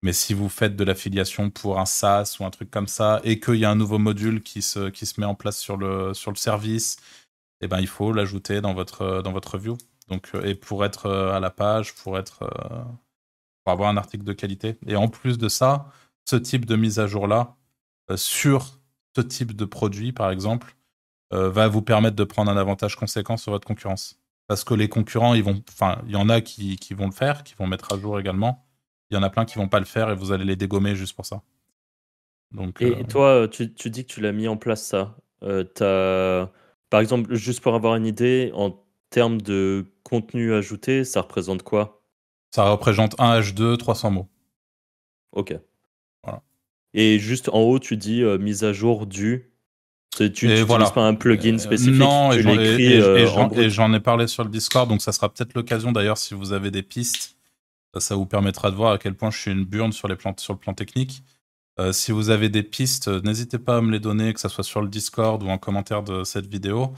mais si vous faites de l'affiliation pour un SaaS ou un truc comme ça, et qu'il y a un nouveau module qui se, qui se met en place sur le, sur le service, eh ben, il faut l'ajouter dans votre, dans votre view. Donc, euh, et pour être euh, à la page, pour être, pour avoir un article de qualité. Et en plus de ça, ce type de mise à jour-là euh, sur ce type de produit, par exemple, euh, va vous permettre de prendre un avantage conséquent sur votre concurrence. Parce que les concurrents, ils vont, enfin, il y en a qui, qui, vont le faire, qui vont mettre à jour également. Il y en a plein qui vont pas le faire et vous allez les dégommer juste pour ça. Donc, et, euh, toi, tu, tu, dis que tu l'as mis en place ça. as... Par exemple, juste pour avoir une idée, en termes de contenu ajouté, ça représente quoi? Ça représente un H2, 300 mots. Ok. Et juste en haut, tu dis euh, mise à jour du. Tu n'utilises pas un plugin euh, spécifique. non, et j'en ai, parlé sur le Discord, donc ça sera peut-être l'occasion d'ailleurs si vous avez des pistes. Ça, vous permettra de voir à quel point je suis une burne sur, les sur le plan technique. Euh, si vous avez des pistes, n'hésitez pas à me les donner, que ce soit sur le Discord ou en commentaire de cette vidéo.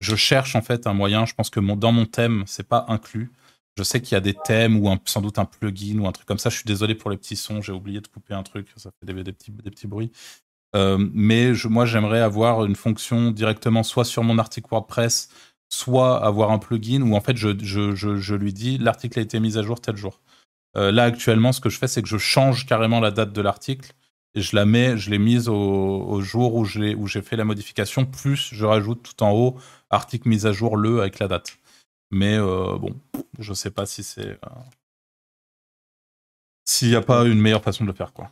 Je cherche en fait un moyen, je pense que dans mon thème, c'est pas inclus, je sais qu'il y a des thèmes ou sans doute un plugin ou un truc comme ça. Je suis désolé pour les petits sons, j'ai oublié de couper un truc, ça fait des, petits, bruits. Euh, mais moi, j'aimerais avoir une fonction directement soit sur mon article WordPress, soit avoir un plugin où en fait je, lui dis l'article a été mis à jour tel jour. Euh, là, actuellement, ce que je fais, c'est que je change carrément la date de l'article et je la mets, je l'ai mise au, au, jour où j'ai fait la modification, plus je rajoute tout en haut article mise à jour le avec la date. Mais euh, bon, je sais pas si c'est. Euh, s'il n'y a pas une meilleure façon de le faire, quoi.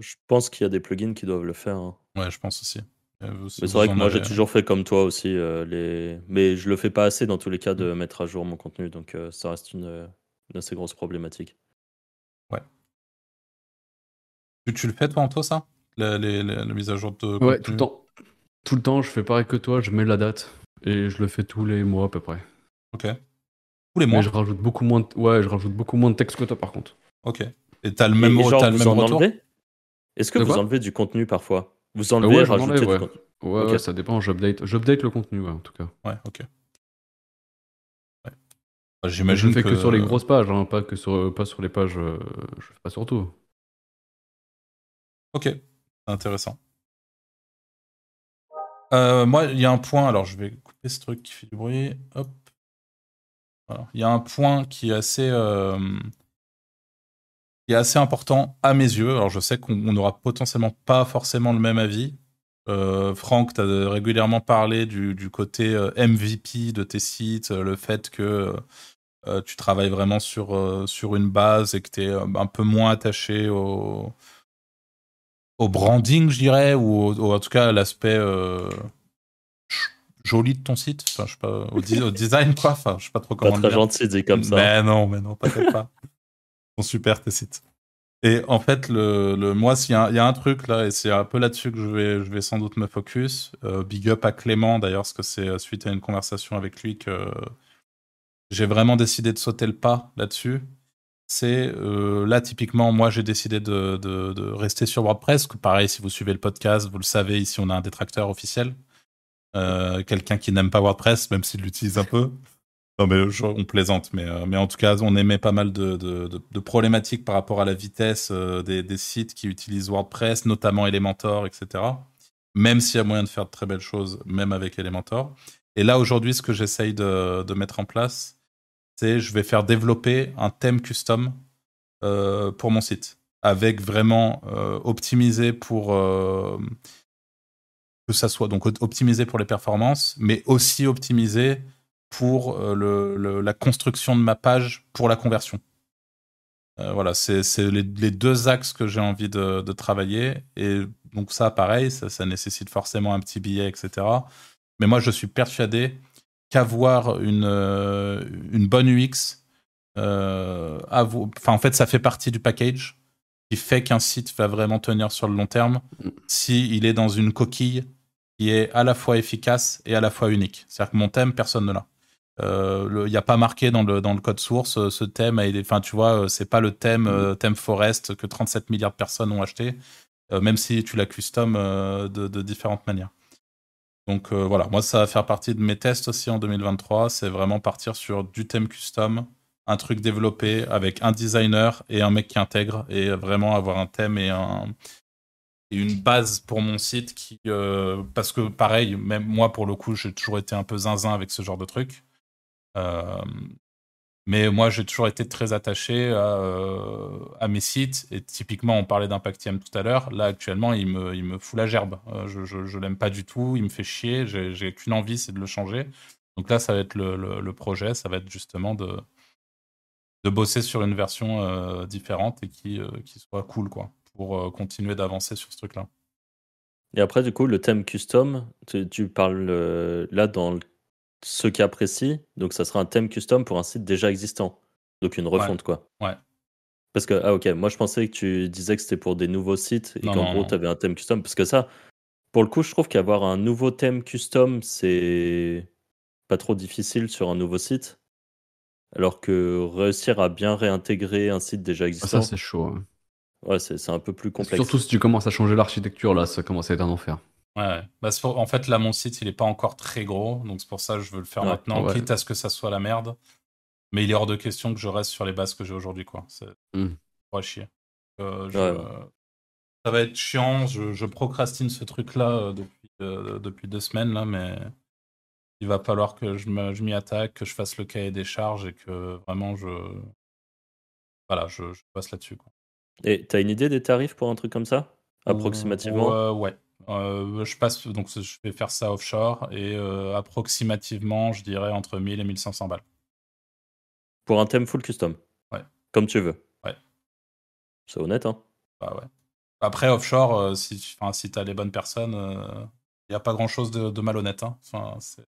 je pense qu'il y a des plugins qui doivent le faire. Hein. Ouais, je pense aussi. Mais c'est vrai que moi j'ai toujours fait comme toi aussi. les... Mais je le fais pas assez dans tous les cas de mm. mettre à jour mon contenu, donc ça reste une, assez grosse problématique. Ouais. Tu, le fais toi en toi ça? La, mise à jour de. Ouais, tout le temps. Tout le temps, je fais pareil que toi, je mets la date. Et je le fais tous les mois à peu près. Ok. Tous les mois? je rajoute beaucoup moins de... Ouais, je rajoute beaucoup moins de texte que toi par contre. Ok. Et t'as le même, as le même retour? Est-ce que vous enlevez du contenu parfois? Vous enlevez, ouais, rajoutez du contenu? Ouais, ça dépend, j'update. J'update le contenu, ouais, en tout cas. Ouais, ok. Bah, j'imagine je fais que... sur les grosses pages, hein, pas, que sur, pas sur les pages. Euh, je fais pas sur tout. Ok, intéressant. Euh, moi, il y a un point, alors je vais couper ce truc qui fait du bruit. Hop. Il y a un point qui est assez. Euh, qui est assez important à mes yeux. Alors je sais qu'on n'aura potentiellement pas forcément le même avis. Euh, Franck, tu as régulièrement parlé du, côté MVP de tes sites, le fait que tu travailles vraiment sur, sur une base et que tu es un peu moins attaché au, au branding, je dirais, ou, en tout cas à l'aspect joli de ton site. Enfin, je sais pas, au, design, quoi. Enfin, je sais pas trop comment. Pas très gentil dit comme ça. Mais non, mais non, t'inquiète pas. Ils sont super tes sites. Et en fait, le, le moi, il y, a un truc là, et c'est un peu là-dessus que je vais, je vais sans doute me focus. Euh, big up à Clément d'ailleurs, parce que c'est euh, suite à une conversation avec lui que j'ai vraiment décidé de sauter le pas là-dessus. C'est euh, là, typiquement, moi j'ai décidé de, de, de, rester sur WordPress. Pareil, si vous suivez le podcast, vous le savez, ici on a un détracteur officiel. Quelqu'un qui n'aime pas WordPress, même s'il l'utilise un peu. Non, mais on plaisante, mais, euh, mais en tout cas, on émet pas mal de, de, problématiques par rapport à la vitesse euh, des, des, sites qui utilisent WordPress, notamment Elementor, etc. Même s'il y a moyen de faire de très belles choses, même avec Elementor. Et là, aujourd'hui, ce que j'essaye de, mettre en place, c'est je vais faire développer un thème custom euh, pour mon site, avec vraiment optimisé pour que ça soit donc optimisé pour les performances, mais aussi optimisé pour euh, le, la construction de ma page pour la conversion. Euh, voilà, c'est les, les, deux axes que j'ai envie de, de, travailler. Et donc ça, pareil, ça, ça, nécessite forcément un petit billet, etc. Mais moi, je suis persuadé qu'avoir une, euh, une bonne UX, euh, en fait, ça fait partie du package qui fait qu'un site va vraiment tenir sur le long terme s'il il est dans une coquille qui est à la fois efficace et à la fois unique. C'est-à-dire que mon thème, personne ne l'a. Il euh, n'y a pas marqué dans le, dans le code source ce thème. Enfin, tu vois, c'est pas le thème, thème Forest que 37 milliards de personnes ont acheté, même si tu la custom de, différentes manières. Donc voilà, moi ça va faire partie de mes tests aussi en 2023. C'est vraiment partir sur du thème custom, un truc développé avec un designer et un mec qui intègre et vraiment avoir un thème et un, et une base pour mon site qui parce que pareil même moi pour le coup j'ai toujours été un peu zinzin avec ce genre de truc euh, mais moi, j'ai toujours été très attaché euh, à, mes sites. Et typiquement, on parlait d'Impactium tout à l'heure. Là, actuellement, il me, il me fout la gerbe. Euh, je, je, l'aime pas du tout. Il me fait chier. J'ai qu'une envie, c'est de le changer. Donc là, ça va être le, le, projet. Ça va être justement de, de bosser sur une version différente et qui, qui soit cool, quoi, pour continuer d'avancer sur ce truc-là. Et après, du coup, le thème custom, tu, tu parles là dans le ce cas précis, donc ça sera un thème custom pour un site déjà existant. Donc une refonte, quoi. Ouais. Parce que, ah ok, moi je pensais que tu disais que c'était pour des nouveaux sites et qu'en gros tu avais un thème custom. Parce que ça, pour le coup, je trouve qu'avoir un nouveau thème custom, c'est pas trop difficile sur un nouveau site. Alors que réussir à bien réintégrer un site déjà ah, existant. ça, c'est chaud. Hein. Ouais, c'est un peu plus complexe. Surtout si tu commences à changer l'architecture, là, ça commence à être un enfer. Ouais, bah, en fait, là, mon site, il est pas encore très gros, donc c'est pour ça que je veux le faire maintenant, quitte à ce que ça soit la merde. Mais il est hors de question que je reste sur les bases que j'ai aujourd'hui, quoi. C'est mmh. pas chier. Euh, ça va être chiant, je, procrastine ce truc-là euh, depuis, euh, depuis deux semaines, là, mais il va falloir que je m'y attaque, que je fasse le cahier des charges et que vraiment je. Voilà, je, passe là-dessus, quoi. Et t'as une idée des tarifs pour un truc comme ça? Approximativement? Ouais. Euh, je passe, donc je vais faire ça offshore et euh, approximativement, je dirais entre 1000 et 1500 balles. Pour un thème full custom Ouais. Comme tu veux Ouais. C'est honnête, hein Bah ouais. Après, offshore, euh, si, si tu as les bonnes personnes, il n'y a pas grand chose de, de malhonnête. Hein. Enfin, c'est...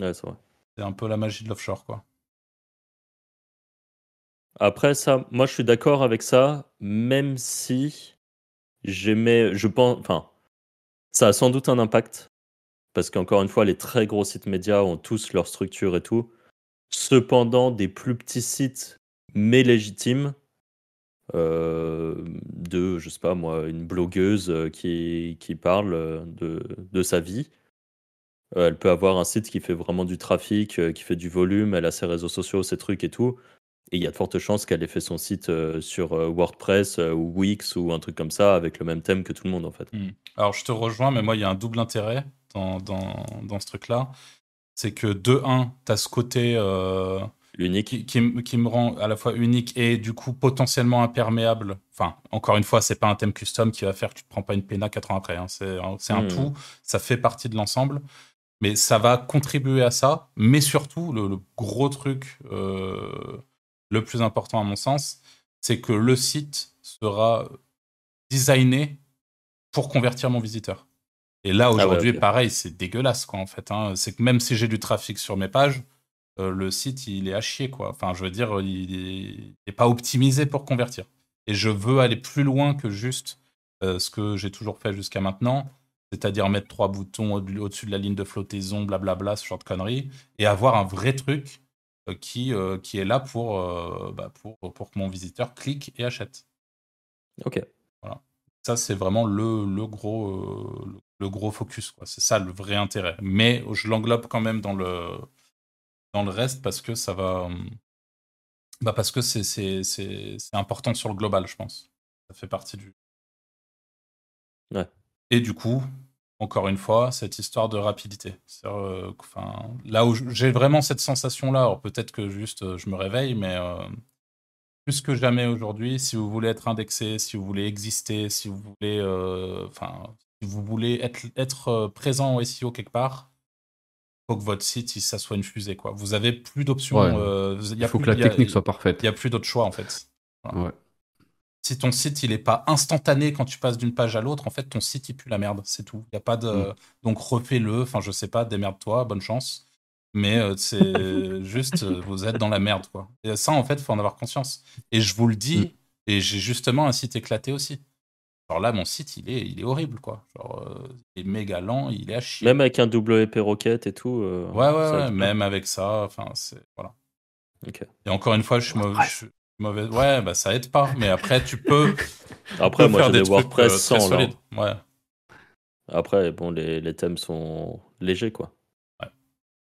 Ouais, c'est vrai. C'est un peu la magie de l'offshore, quoi. Après, ça, moi je suis d'accord avec ça, même si j'aimais, je pense, enfin, ça a sans doute un impact, parce qu'encore une fois, les très gros sites médias ont tous leur structure et tout. Cependant, des plus petits sites, mais légitimes, euh, de, je sais pas moi, une blogueuse euh, qui, qui parle euh, de, de sa vie. Elle peut avoir un site qui fait vraiment du trafic, qui fait du volume, elle a ses réseaux sociaux, ses trucs et tout. Et il y a de fortes chances qu'elle ait fait son site euh, sur euh, WordPress euh, ou Wix ou un truc comme ça avec le même thème que tout le monde en fait. Hmm. Alors je te rejoins, mais moi il y a un double intérêt dans, dans, dans ce truc-là. C'est que de 1, tu as ce côté unique. Qui, me rend à la fois unique et du coup potentiellement imperméable. Enfin, encore une fois, c'est pas un thème custom qui va faire que tu te prends pas une PNA 4 ans après. Hein. C'est un hmm. tout, ça fait partie de l'ensemble. Mais ça va contribuer à ça. Mais surtout, le, gros truc euh, le plus important à mon sens, c'est que le site sera designé pour convertir mon visiteur. Et là, ah aujourd'hui, pareil, c'est dégueulasse, quoi, en fait. Hein. C'est que même si j'ai du trafic sur mes pages, euh, le site, il est à chier, quoi. Enfin, je veux dire, il n'est pas optimisé pour convertir. Et je veux aller plus loin que juste euh, ce que j'ai toujours fait jusqu'à maintenant, c'est-à-dire mettre trois boutons au-dessus de la ligne de flottaison, blablabla, ce genre de conneries, et avoir un vrai truc qui, qui est là pour, bah, pour, pour que mon visiteur clique et achète. Ok. Voilà. Ça, c'est vraiment le, le gros, le, gros focus. C'est ça le vrai intérêt. Mais je l'englobe quand même dans le, dans le reste parce que ça va. Bah parce que c'est important sur le global, je pense. Ça fait partie du. Ouais. Et du coup, encore une fois, cette histoire de rapidité. Euh, enfin, là où j'ai vraiment cette sensation-là, alors peut-être que juste euh, je me réveille, mais euh, plus que jamais aujourd'hui, si vous voulez être indexé, si vous voulez exister, si vous voulez, enfin, si vous voulez être, être présent au SEO quelque part, faut que votre site ça soit une fusée quoi. Vous avez plus d'options. Il faut que la technique soit parfaite. Il y a plus d'autres choix en fait. Si ton site il est pas instantané quand tu passes d'une page à l'autre, en fait ton site il pue la merde, c'est tout. Il y a pas de mm. donc refais-le. Enfin je sais pas, démerde-toi, bonne chance. Mais euh, c'est juste euh, vous êtes dans la merde quoi. Et ça en fait faut en avoir conscience. Et je vous le dis. Mm. Et j'ai justement un site éclaté aussi. Alors là, mon site, il est, il est horrible, quoi. Genre, euh, il est méga lent, il est à chier. Même avec un double épée roquette et tout. Euh, ouais, ouais, ouais même avec ça. Enfin, c'est. Voilà. Et encore une fois, je suis, mauvais, Ouais, bah ça aide pas. Mais après, tu peux. après, moi, j'ai des, WordPress euh, sans. Ouais. Après, bon, les, les, thèmes sont légers, quoi. Ouais.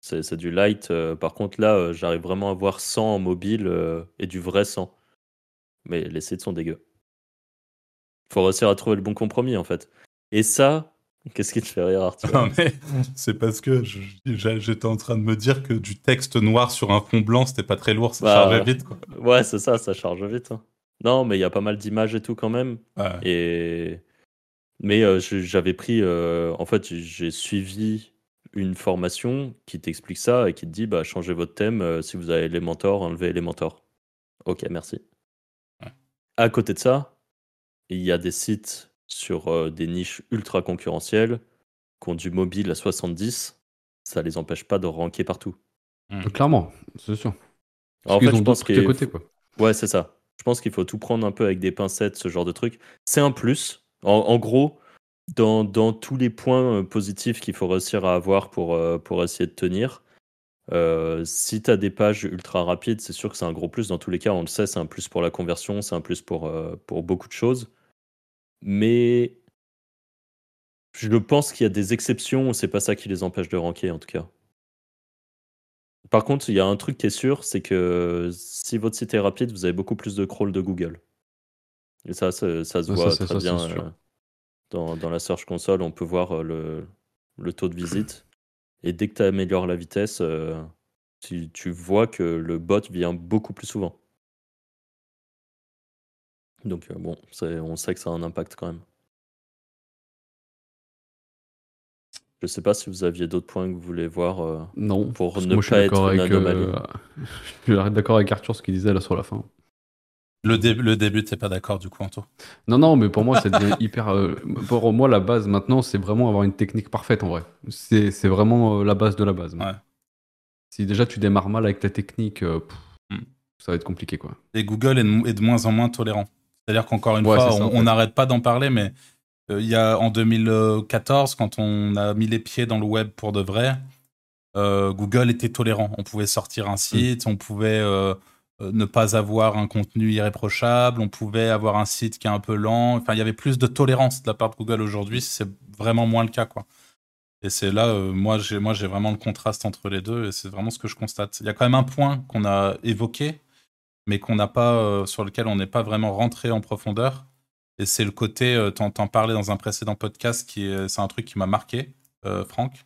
C'est du light. par contre, là, j'arrive vraiment à voir 100 en mobile et du vrai 100. Mais les sites sont dégueux faut réussir à trouver le bon compromis en fait. Et ça, qu'est-ce qui te fait rire Arthur C'est parce que j'étais en train de me dire que du texte noir sur un fond blanc, c'était pas très lourd, ça bah, chargeait vite. Quoi. Ouais, c'est ça, ça charge vite. Hein. Non, mais il y a pas mal d'images et tout quand même. Et mais euh, j'avais pris, euh, en fait, j'ai suivi une formation qui t'explique ça et qui te dit, bah, changez votre thème. Euh, si vous avez Elementor, enlevez Elementor. Ok, merci. À côté de ça, il y a des sites sur euh, des niches ultra concurrentielles qui ont du mobile à 70, ça les empêche pas de ranker partout. Hmm. Clairement, c'est sûr. en fait, je pense qu'il côté, quoi. Ouais, c'est ça. Je pense qu'il faut tout prendre un peu avec des pincettes, ce genre de truc. C'est un plus. En, gros, dans, dans, tous les points euh, positifs qu'il faut réussir à avoir pour, euh, pour essayer de tenir, si tu as des pages ultra rapides, c'est sûr que c'est un gros plus. Dans tous les cas, on le sait, c'est un plus pour la conversion, c'est un plus pour, pour beaucoup de choses. Mais je pense qu'il y a des exceptions, c'est pas ça qui les empêche de ranker en tout cas. Par contre, il y a un truc qui est sûr, c'est que si votre site est rapide, vous avez beaucoup plus de crawl de Google. Et ça, ça, se voit très bien euh, dans, dans, la Search Console. On peut voir euh, le, le taux de visite. Et dès que tu améliores la vitesse, euh, tu, tu, vois que le bot vient beaucoup plus souvent. Donc euh, bon, on sait que ça a un impact quand même. Je sais pas si vous aviez d'autres points que vous voulez voir euh, non, pour ne pas être une anomalie. Euh, je suis d'accord avec Arthur ce qu'il disait là sur la fin. Le, début, le début, t'es pas d'accord du coup, Anto Non, non, mais pour moi, c'est hyper. pour moi, la base maintenant, c'est vraiment avoir une technique parfaite en vrai. C'est vraiment la base de la base. Ouais. Si déjà tu démarres mal avec ta technique, hmm. ça va être compliqué quoi. Et Google est de moins en moins tolérant. C'est-à-dire qu'encore une fois, on n'arrête pas d'en parler, mais euh, il y a en 2014, quand on a mis les pieds dans le web pour de vrai, euh, Google était tolérant. On pouvait sortir un site, on pouvait euh, ne pas avoir un contenu irréprochable, on pouvait avoir un site qui est un peu lent. Enfin, il y avait plus de tolérance de la part de Google aujourd'hui. C'est vraiment moins le cas, quoi. Et c'est là, moi, j'ai moi j'ai vraiment le contraste entre les deux, et c'est vraiment ce que je constate. Il y a quand même un point qu'on a évoqué, mais qu'on n'a pas, euh, sur lequel on n'est pas vraiment rentré en profondeur. Et c'est le côté, euh, tu en parlais dans un précédent podcast, qui c'est un truc qui m'a marqué, euh, Franck.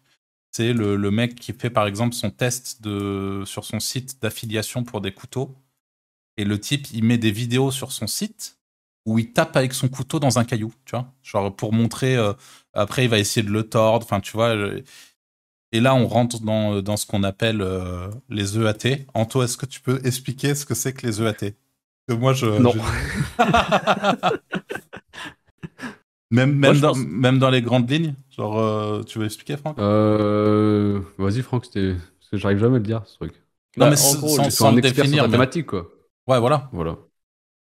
C'est le, le, mec qui fait par exemple son test de, sur son site d'affiliation pour des couteaux. Et le type, il met des vidéos sur son site où il tape avec son couteau dans un caillou, tu vois. Genre pour montrer. Euh, après, il va essayer de le tordre. Enfin, tu vois. Et là, on rentre dans, dans ce qu'on appelle euh, les EAT. Anto, est-ce que tu peux expliquer ce que c'est que les EAT que Moi, je. Non. même, même, dans, même dans les grandes lignes? Genre, euh, tu veux expliquer, Franck? Euh... Vas-y, Franck, parce que j'arrive jamais à le dire, ce truc. Non, bah, mais en gros, sans, sans un expert définir, sur ta thématique, quoi. Ouais, voilà. Voilà.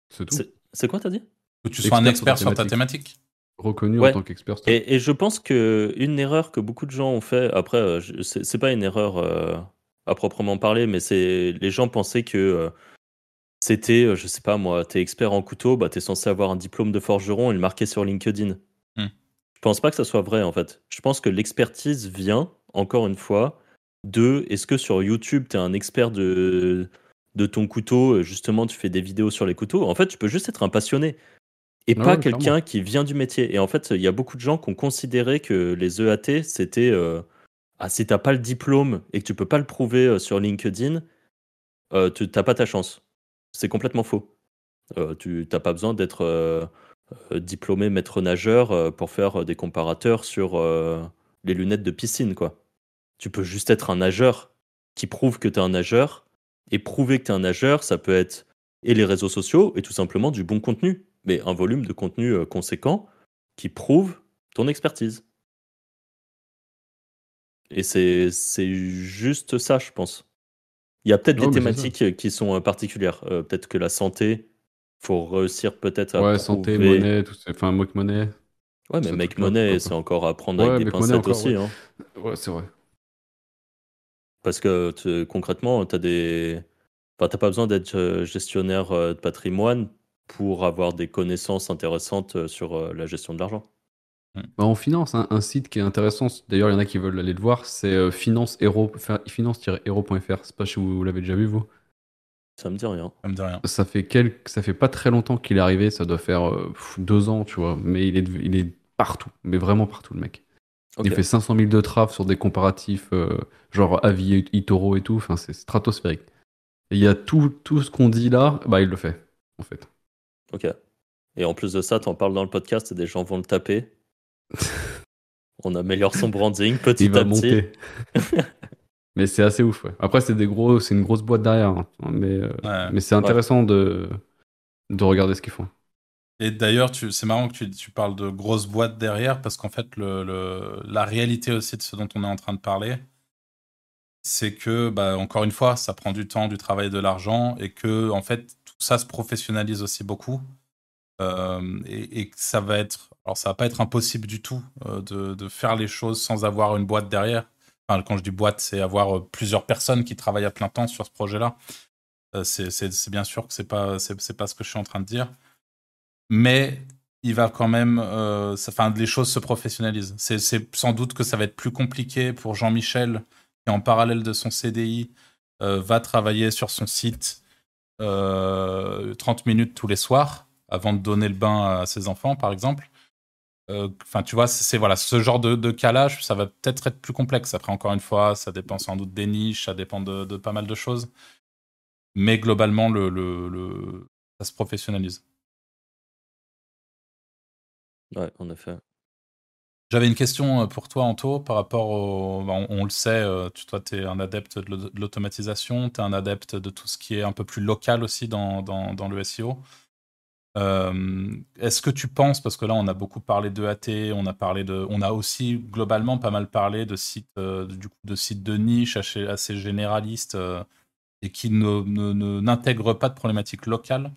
C'est tout. C'est quoi, t'as dit? Que tu sois un expert sur ta thématique. Reconnu Ouais. en tant qu'expert. Et, et je pense que une erreur que beaucoup de gens ont fait, après, euh, c'est pas une erreur euh, à proprement parler, mais c'est les gens pensaient que euh, c'était, je sais pas moi, t'es expert en couteau, bah t'es censé avoir un diplôme de forgeron et le marquer sur LinkedIn. Hmm. Je pense pas que ça soit vrai en fait. Je pense que l'expertise vient, encore une fois, de est-ce que sur YouTube t'es un expert de, de ton couteau, justement tu fais des vidéos sur les couteaux? En fait, tu peux juste être un passionné et pas quelqu'un qui vient du métier. Et en fait, il y a beaucoup de gens qui ont considéré que les EAT, c'était euh, ah, si t'as pas le diplôme et que tu peux pas le prouver euh, sur LinkedIn, euh, tu t'as pas ta chance. C'est complètement faux. Tu t'as pas besoin d'être diplômé maître nageur pour faire des comparateurs sur les lunettes de piscine, quoi. Tu peux juste être un nageur qui prouve que tu es un nageur. Et prouver que tu es un nageur, ça peut être et les réseaux sociaux et tout simplement du bon contenu, mais un volume de contenu euh, conséquent qui prouve ton expertise. Et c'est juste ça, je pense. Il y a peut-être des thématiques qui sont euh, particulières. Euh, peut-être que la santé, faut réussir peut-être à Ouais, santé, prouver- monnaie, tout ça. Enfin, Mock Money. Ouais, mais make money, c'est encore à prendre Ouais, avec des make pincettes encore, aussi. ouais. hein. Ouais, c'est vrai. Parce que te- concrètement, tu des. Enfin, t'as pas besoin d'être euh, gestionnaire euh, de patrimoine pour avoir des connaissances intéressantes euh, sur euh, la gestion de l'argent. Bah, on finance un, un site qui est intéressant. D'ailleurs, il y en a qui veulent aller le voir. C'est finance-hero.fr. Je sais pas si vous, vous l'avez déjà vu, vous. Ça me dit rien. Ça me dit rien. Ça fait, quelques... ça fait pas très longtemps qu'il est arrivé. Ça doit faire euh, pff, deux ans, tu vois. Mais il est, il est partout. Mais vraiment partout, le mec. Il fait 500 000 de traf sur des comparatifs, euh, genre avis Itoro et tout. Enfin, c'est stratosphérique. Et il y a tout, tout ce qu'on dit là, bah, il le fait, en fait. Ok. Et en plus de ça, t'en parles dans le podcast et des gens vont le taper. On améliore son branding petit il va à petit. monter. mais c'est assez ouf, ouais. Après, c'est des gros, c'est une grosse boîte derrière. hein. Mais, euh, Ouais. mais c'est intéressant de, de regarder ce qu'ils font. Et d'ailleurs, tu- c'est marrant que tu, tu parles de grosses boîtes derrière, parce qu'en fait, le, le- la réalité aussi de ce dont on est en train de parler, c'est que, bah, encore une fois, ça prend du temps, du travail, de l'argent, et que, en fait, ça se professionnalise aussi beaucoup. Euh, et, et ça va être, alors ça va pas être impossible du tout euh, de, faire les choses sans avoir une boîte derrière. Enfin, quand je dis boîte, c'est avoir euh, plusieurs personnes qui travaillent à plein temps sur ce projet-là. C'est bien sûr que c'est pas, c'est pas ce que je suis en train de dire mais il va quand même, enfin, les choses se professionnalisent. C'est sans doute que ça va être plus compliqué pour Jean-Michel, qui en parallèle de son CDI va travailler sur son site 30 minutes tous les soirs avant de donner le bain à ses enfants, par exemple. Euh, Enfin, tu vois, c'est voilà, ce genre de, de calage, ça va peut-être être plus complexe. Après, encore une fois, ça dépend sans doute des niches, ça dépend de, pas mal de choses. Mais globalement, le, le, le- ça se professionnalise. Ouais, en effet. J'avais une question euh, pour toi, Anto, par rapport au. bah, On, le sait, euh, toi, tu es un adepte de l'au- de l'automatisation, tu es un adepte de tout ce qui est un peu plus local aussi dans, dans, le SEO. Euh, Est-ce que tu penses, parce que là, on a beaucoup parlé de AT, on a, parlé de, on a aussi globalement pas mal parlé de sites, de, sites de niche assez, généralistes et qui ne- ne- ne- n'intègrent pas de problématiques locales?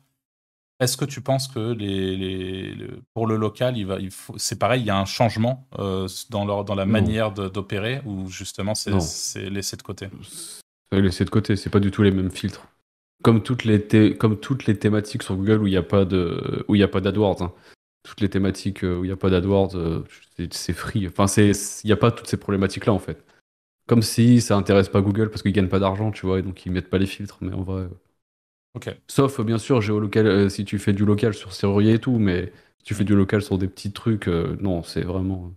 Est-ce que tu penses que les, les- le- pour le local, il va, il faut, c'est pareil, il y a un changement euh, dans, leur, dans la Non. manière de- d'opérer ou justement c'est c'est laissé de côté? Ça, laissé de côté, c'est pas du tout les mêmes filtres. Comme toutes les, thé- comme toutes les thématiques sur Google où il n'y a pas de, où il y a pas d'AdWords. hein. Toutes les thématiques euh, où il n'y a pas d'AdWords, euh, c'est c'est free. Enfin, c'est, il n'y a pas toutes ces problématiques-là en fait. Comme si ça intéresse pas Google parce qu'ils gagnent pas d'argent, tu vois, et donc ils mettent pas les filtres. Mais en vrai. Euh, Ok. Sauf bien sûr géolocal, euh, si tu fais du local sur serrurier et tout, mais si tu fais du local sur des petits trucs, euh, non, c'est vraiment.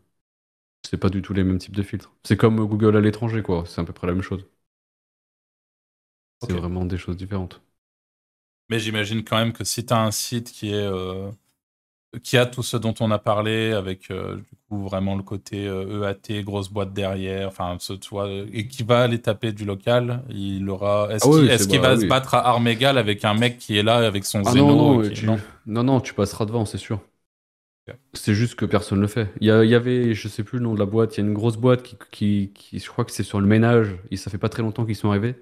c'est pas du tout les mêmes types de filtres. C'est comme Google à l'étranger, quoi. C'est à peu près la même chose. C'est vraiment des choses différentes. Mais j'imagine quand même que si tu as un site qui est euh, qui a tout ce dont on a parlé, avec euh, du coup vraiment le côté EAT, euh, e grosse boîte derrière, enfin ce et qui va aller taper du local, il aura. Est-ce qu'il va se battre à armes égales avec un mec qui est là avec son ah Non non, non, tu passeras devant, c'est sûr. C'est juste que personne ne le fait. Il y, avait, je sais plus le nom de la boîte, il y a une grosse boîte qui, qui, je crois que c'est sur le ménage, et ça fait pas très longtemps qu'ils sont arrivés.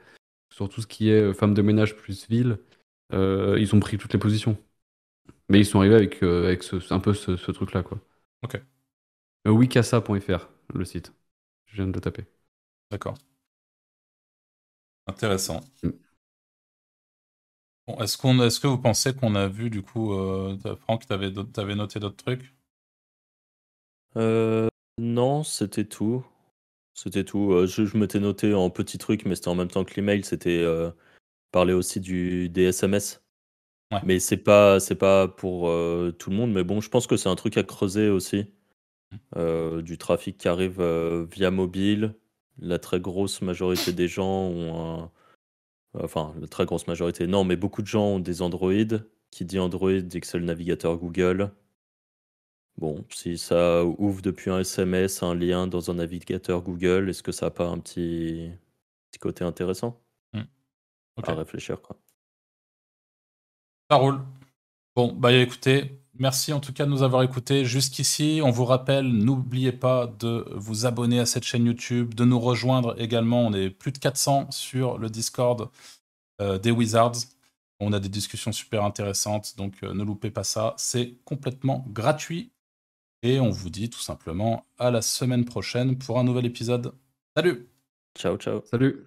Sur tout ce qui est femme de ménage plus ville, euh, ils ont pris toutes les positions. Mais ils sont arrivés avec, euh, avec un peu ce, truc-là, quoi. Ok. Euh, wikasa.fr, le site. Je viens de le taper. D'accord. Intéressant. Mm. est-ce, qu'on, est-ce que vous pensez qu'on a vu, du coup, Franck, tu avais noté d'autres trucs? Non, c'était tout. C'était tout. je, je m'étais noté en petits trucs, mais c'était en même temps que l'email. C'était parler aussi du, des SMS. Mais c'est pas, c'est pas pour euh, tout le monde. Mais bon, je pense que c'est un truc à creuser aussi. Mmh. Euh, du trafic qui arrive euh, via mobile. La très grosse majorité des gens ont un. Enfin, la très grosse majorité, non, mais beaucoup de gens ont des Android. Qui dit Android dit que c'est le navigateur Google. Bon, si ça ouvre depuis un SMS un lien dans un navigateur Google, est-ce que ça n'a pas un petit, petit côté intéressant? À réfléchir. Quoi. Ça roule. Bon, bah écoutez, merci en tout cas de nous avoir écoutés jusqu'ici. On vous rappelle, n'oubliez pas de vous abonner à cette chaîne YouTube, de nous rejoindre également. On est plus de 400 sur le Discord euh, des Wizards. On a des discussions super intéressantes, donc euh, ne loupez pas ça. C'est complètement gratuit. Et on vous dit tout simplement à la semaine prochaine pour un nouvel épisode. Salut Ciao, ciao. Salut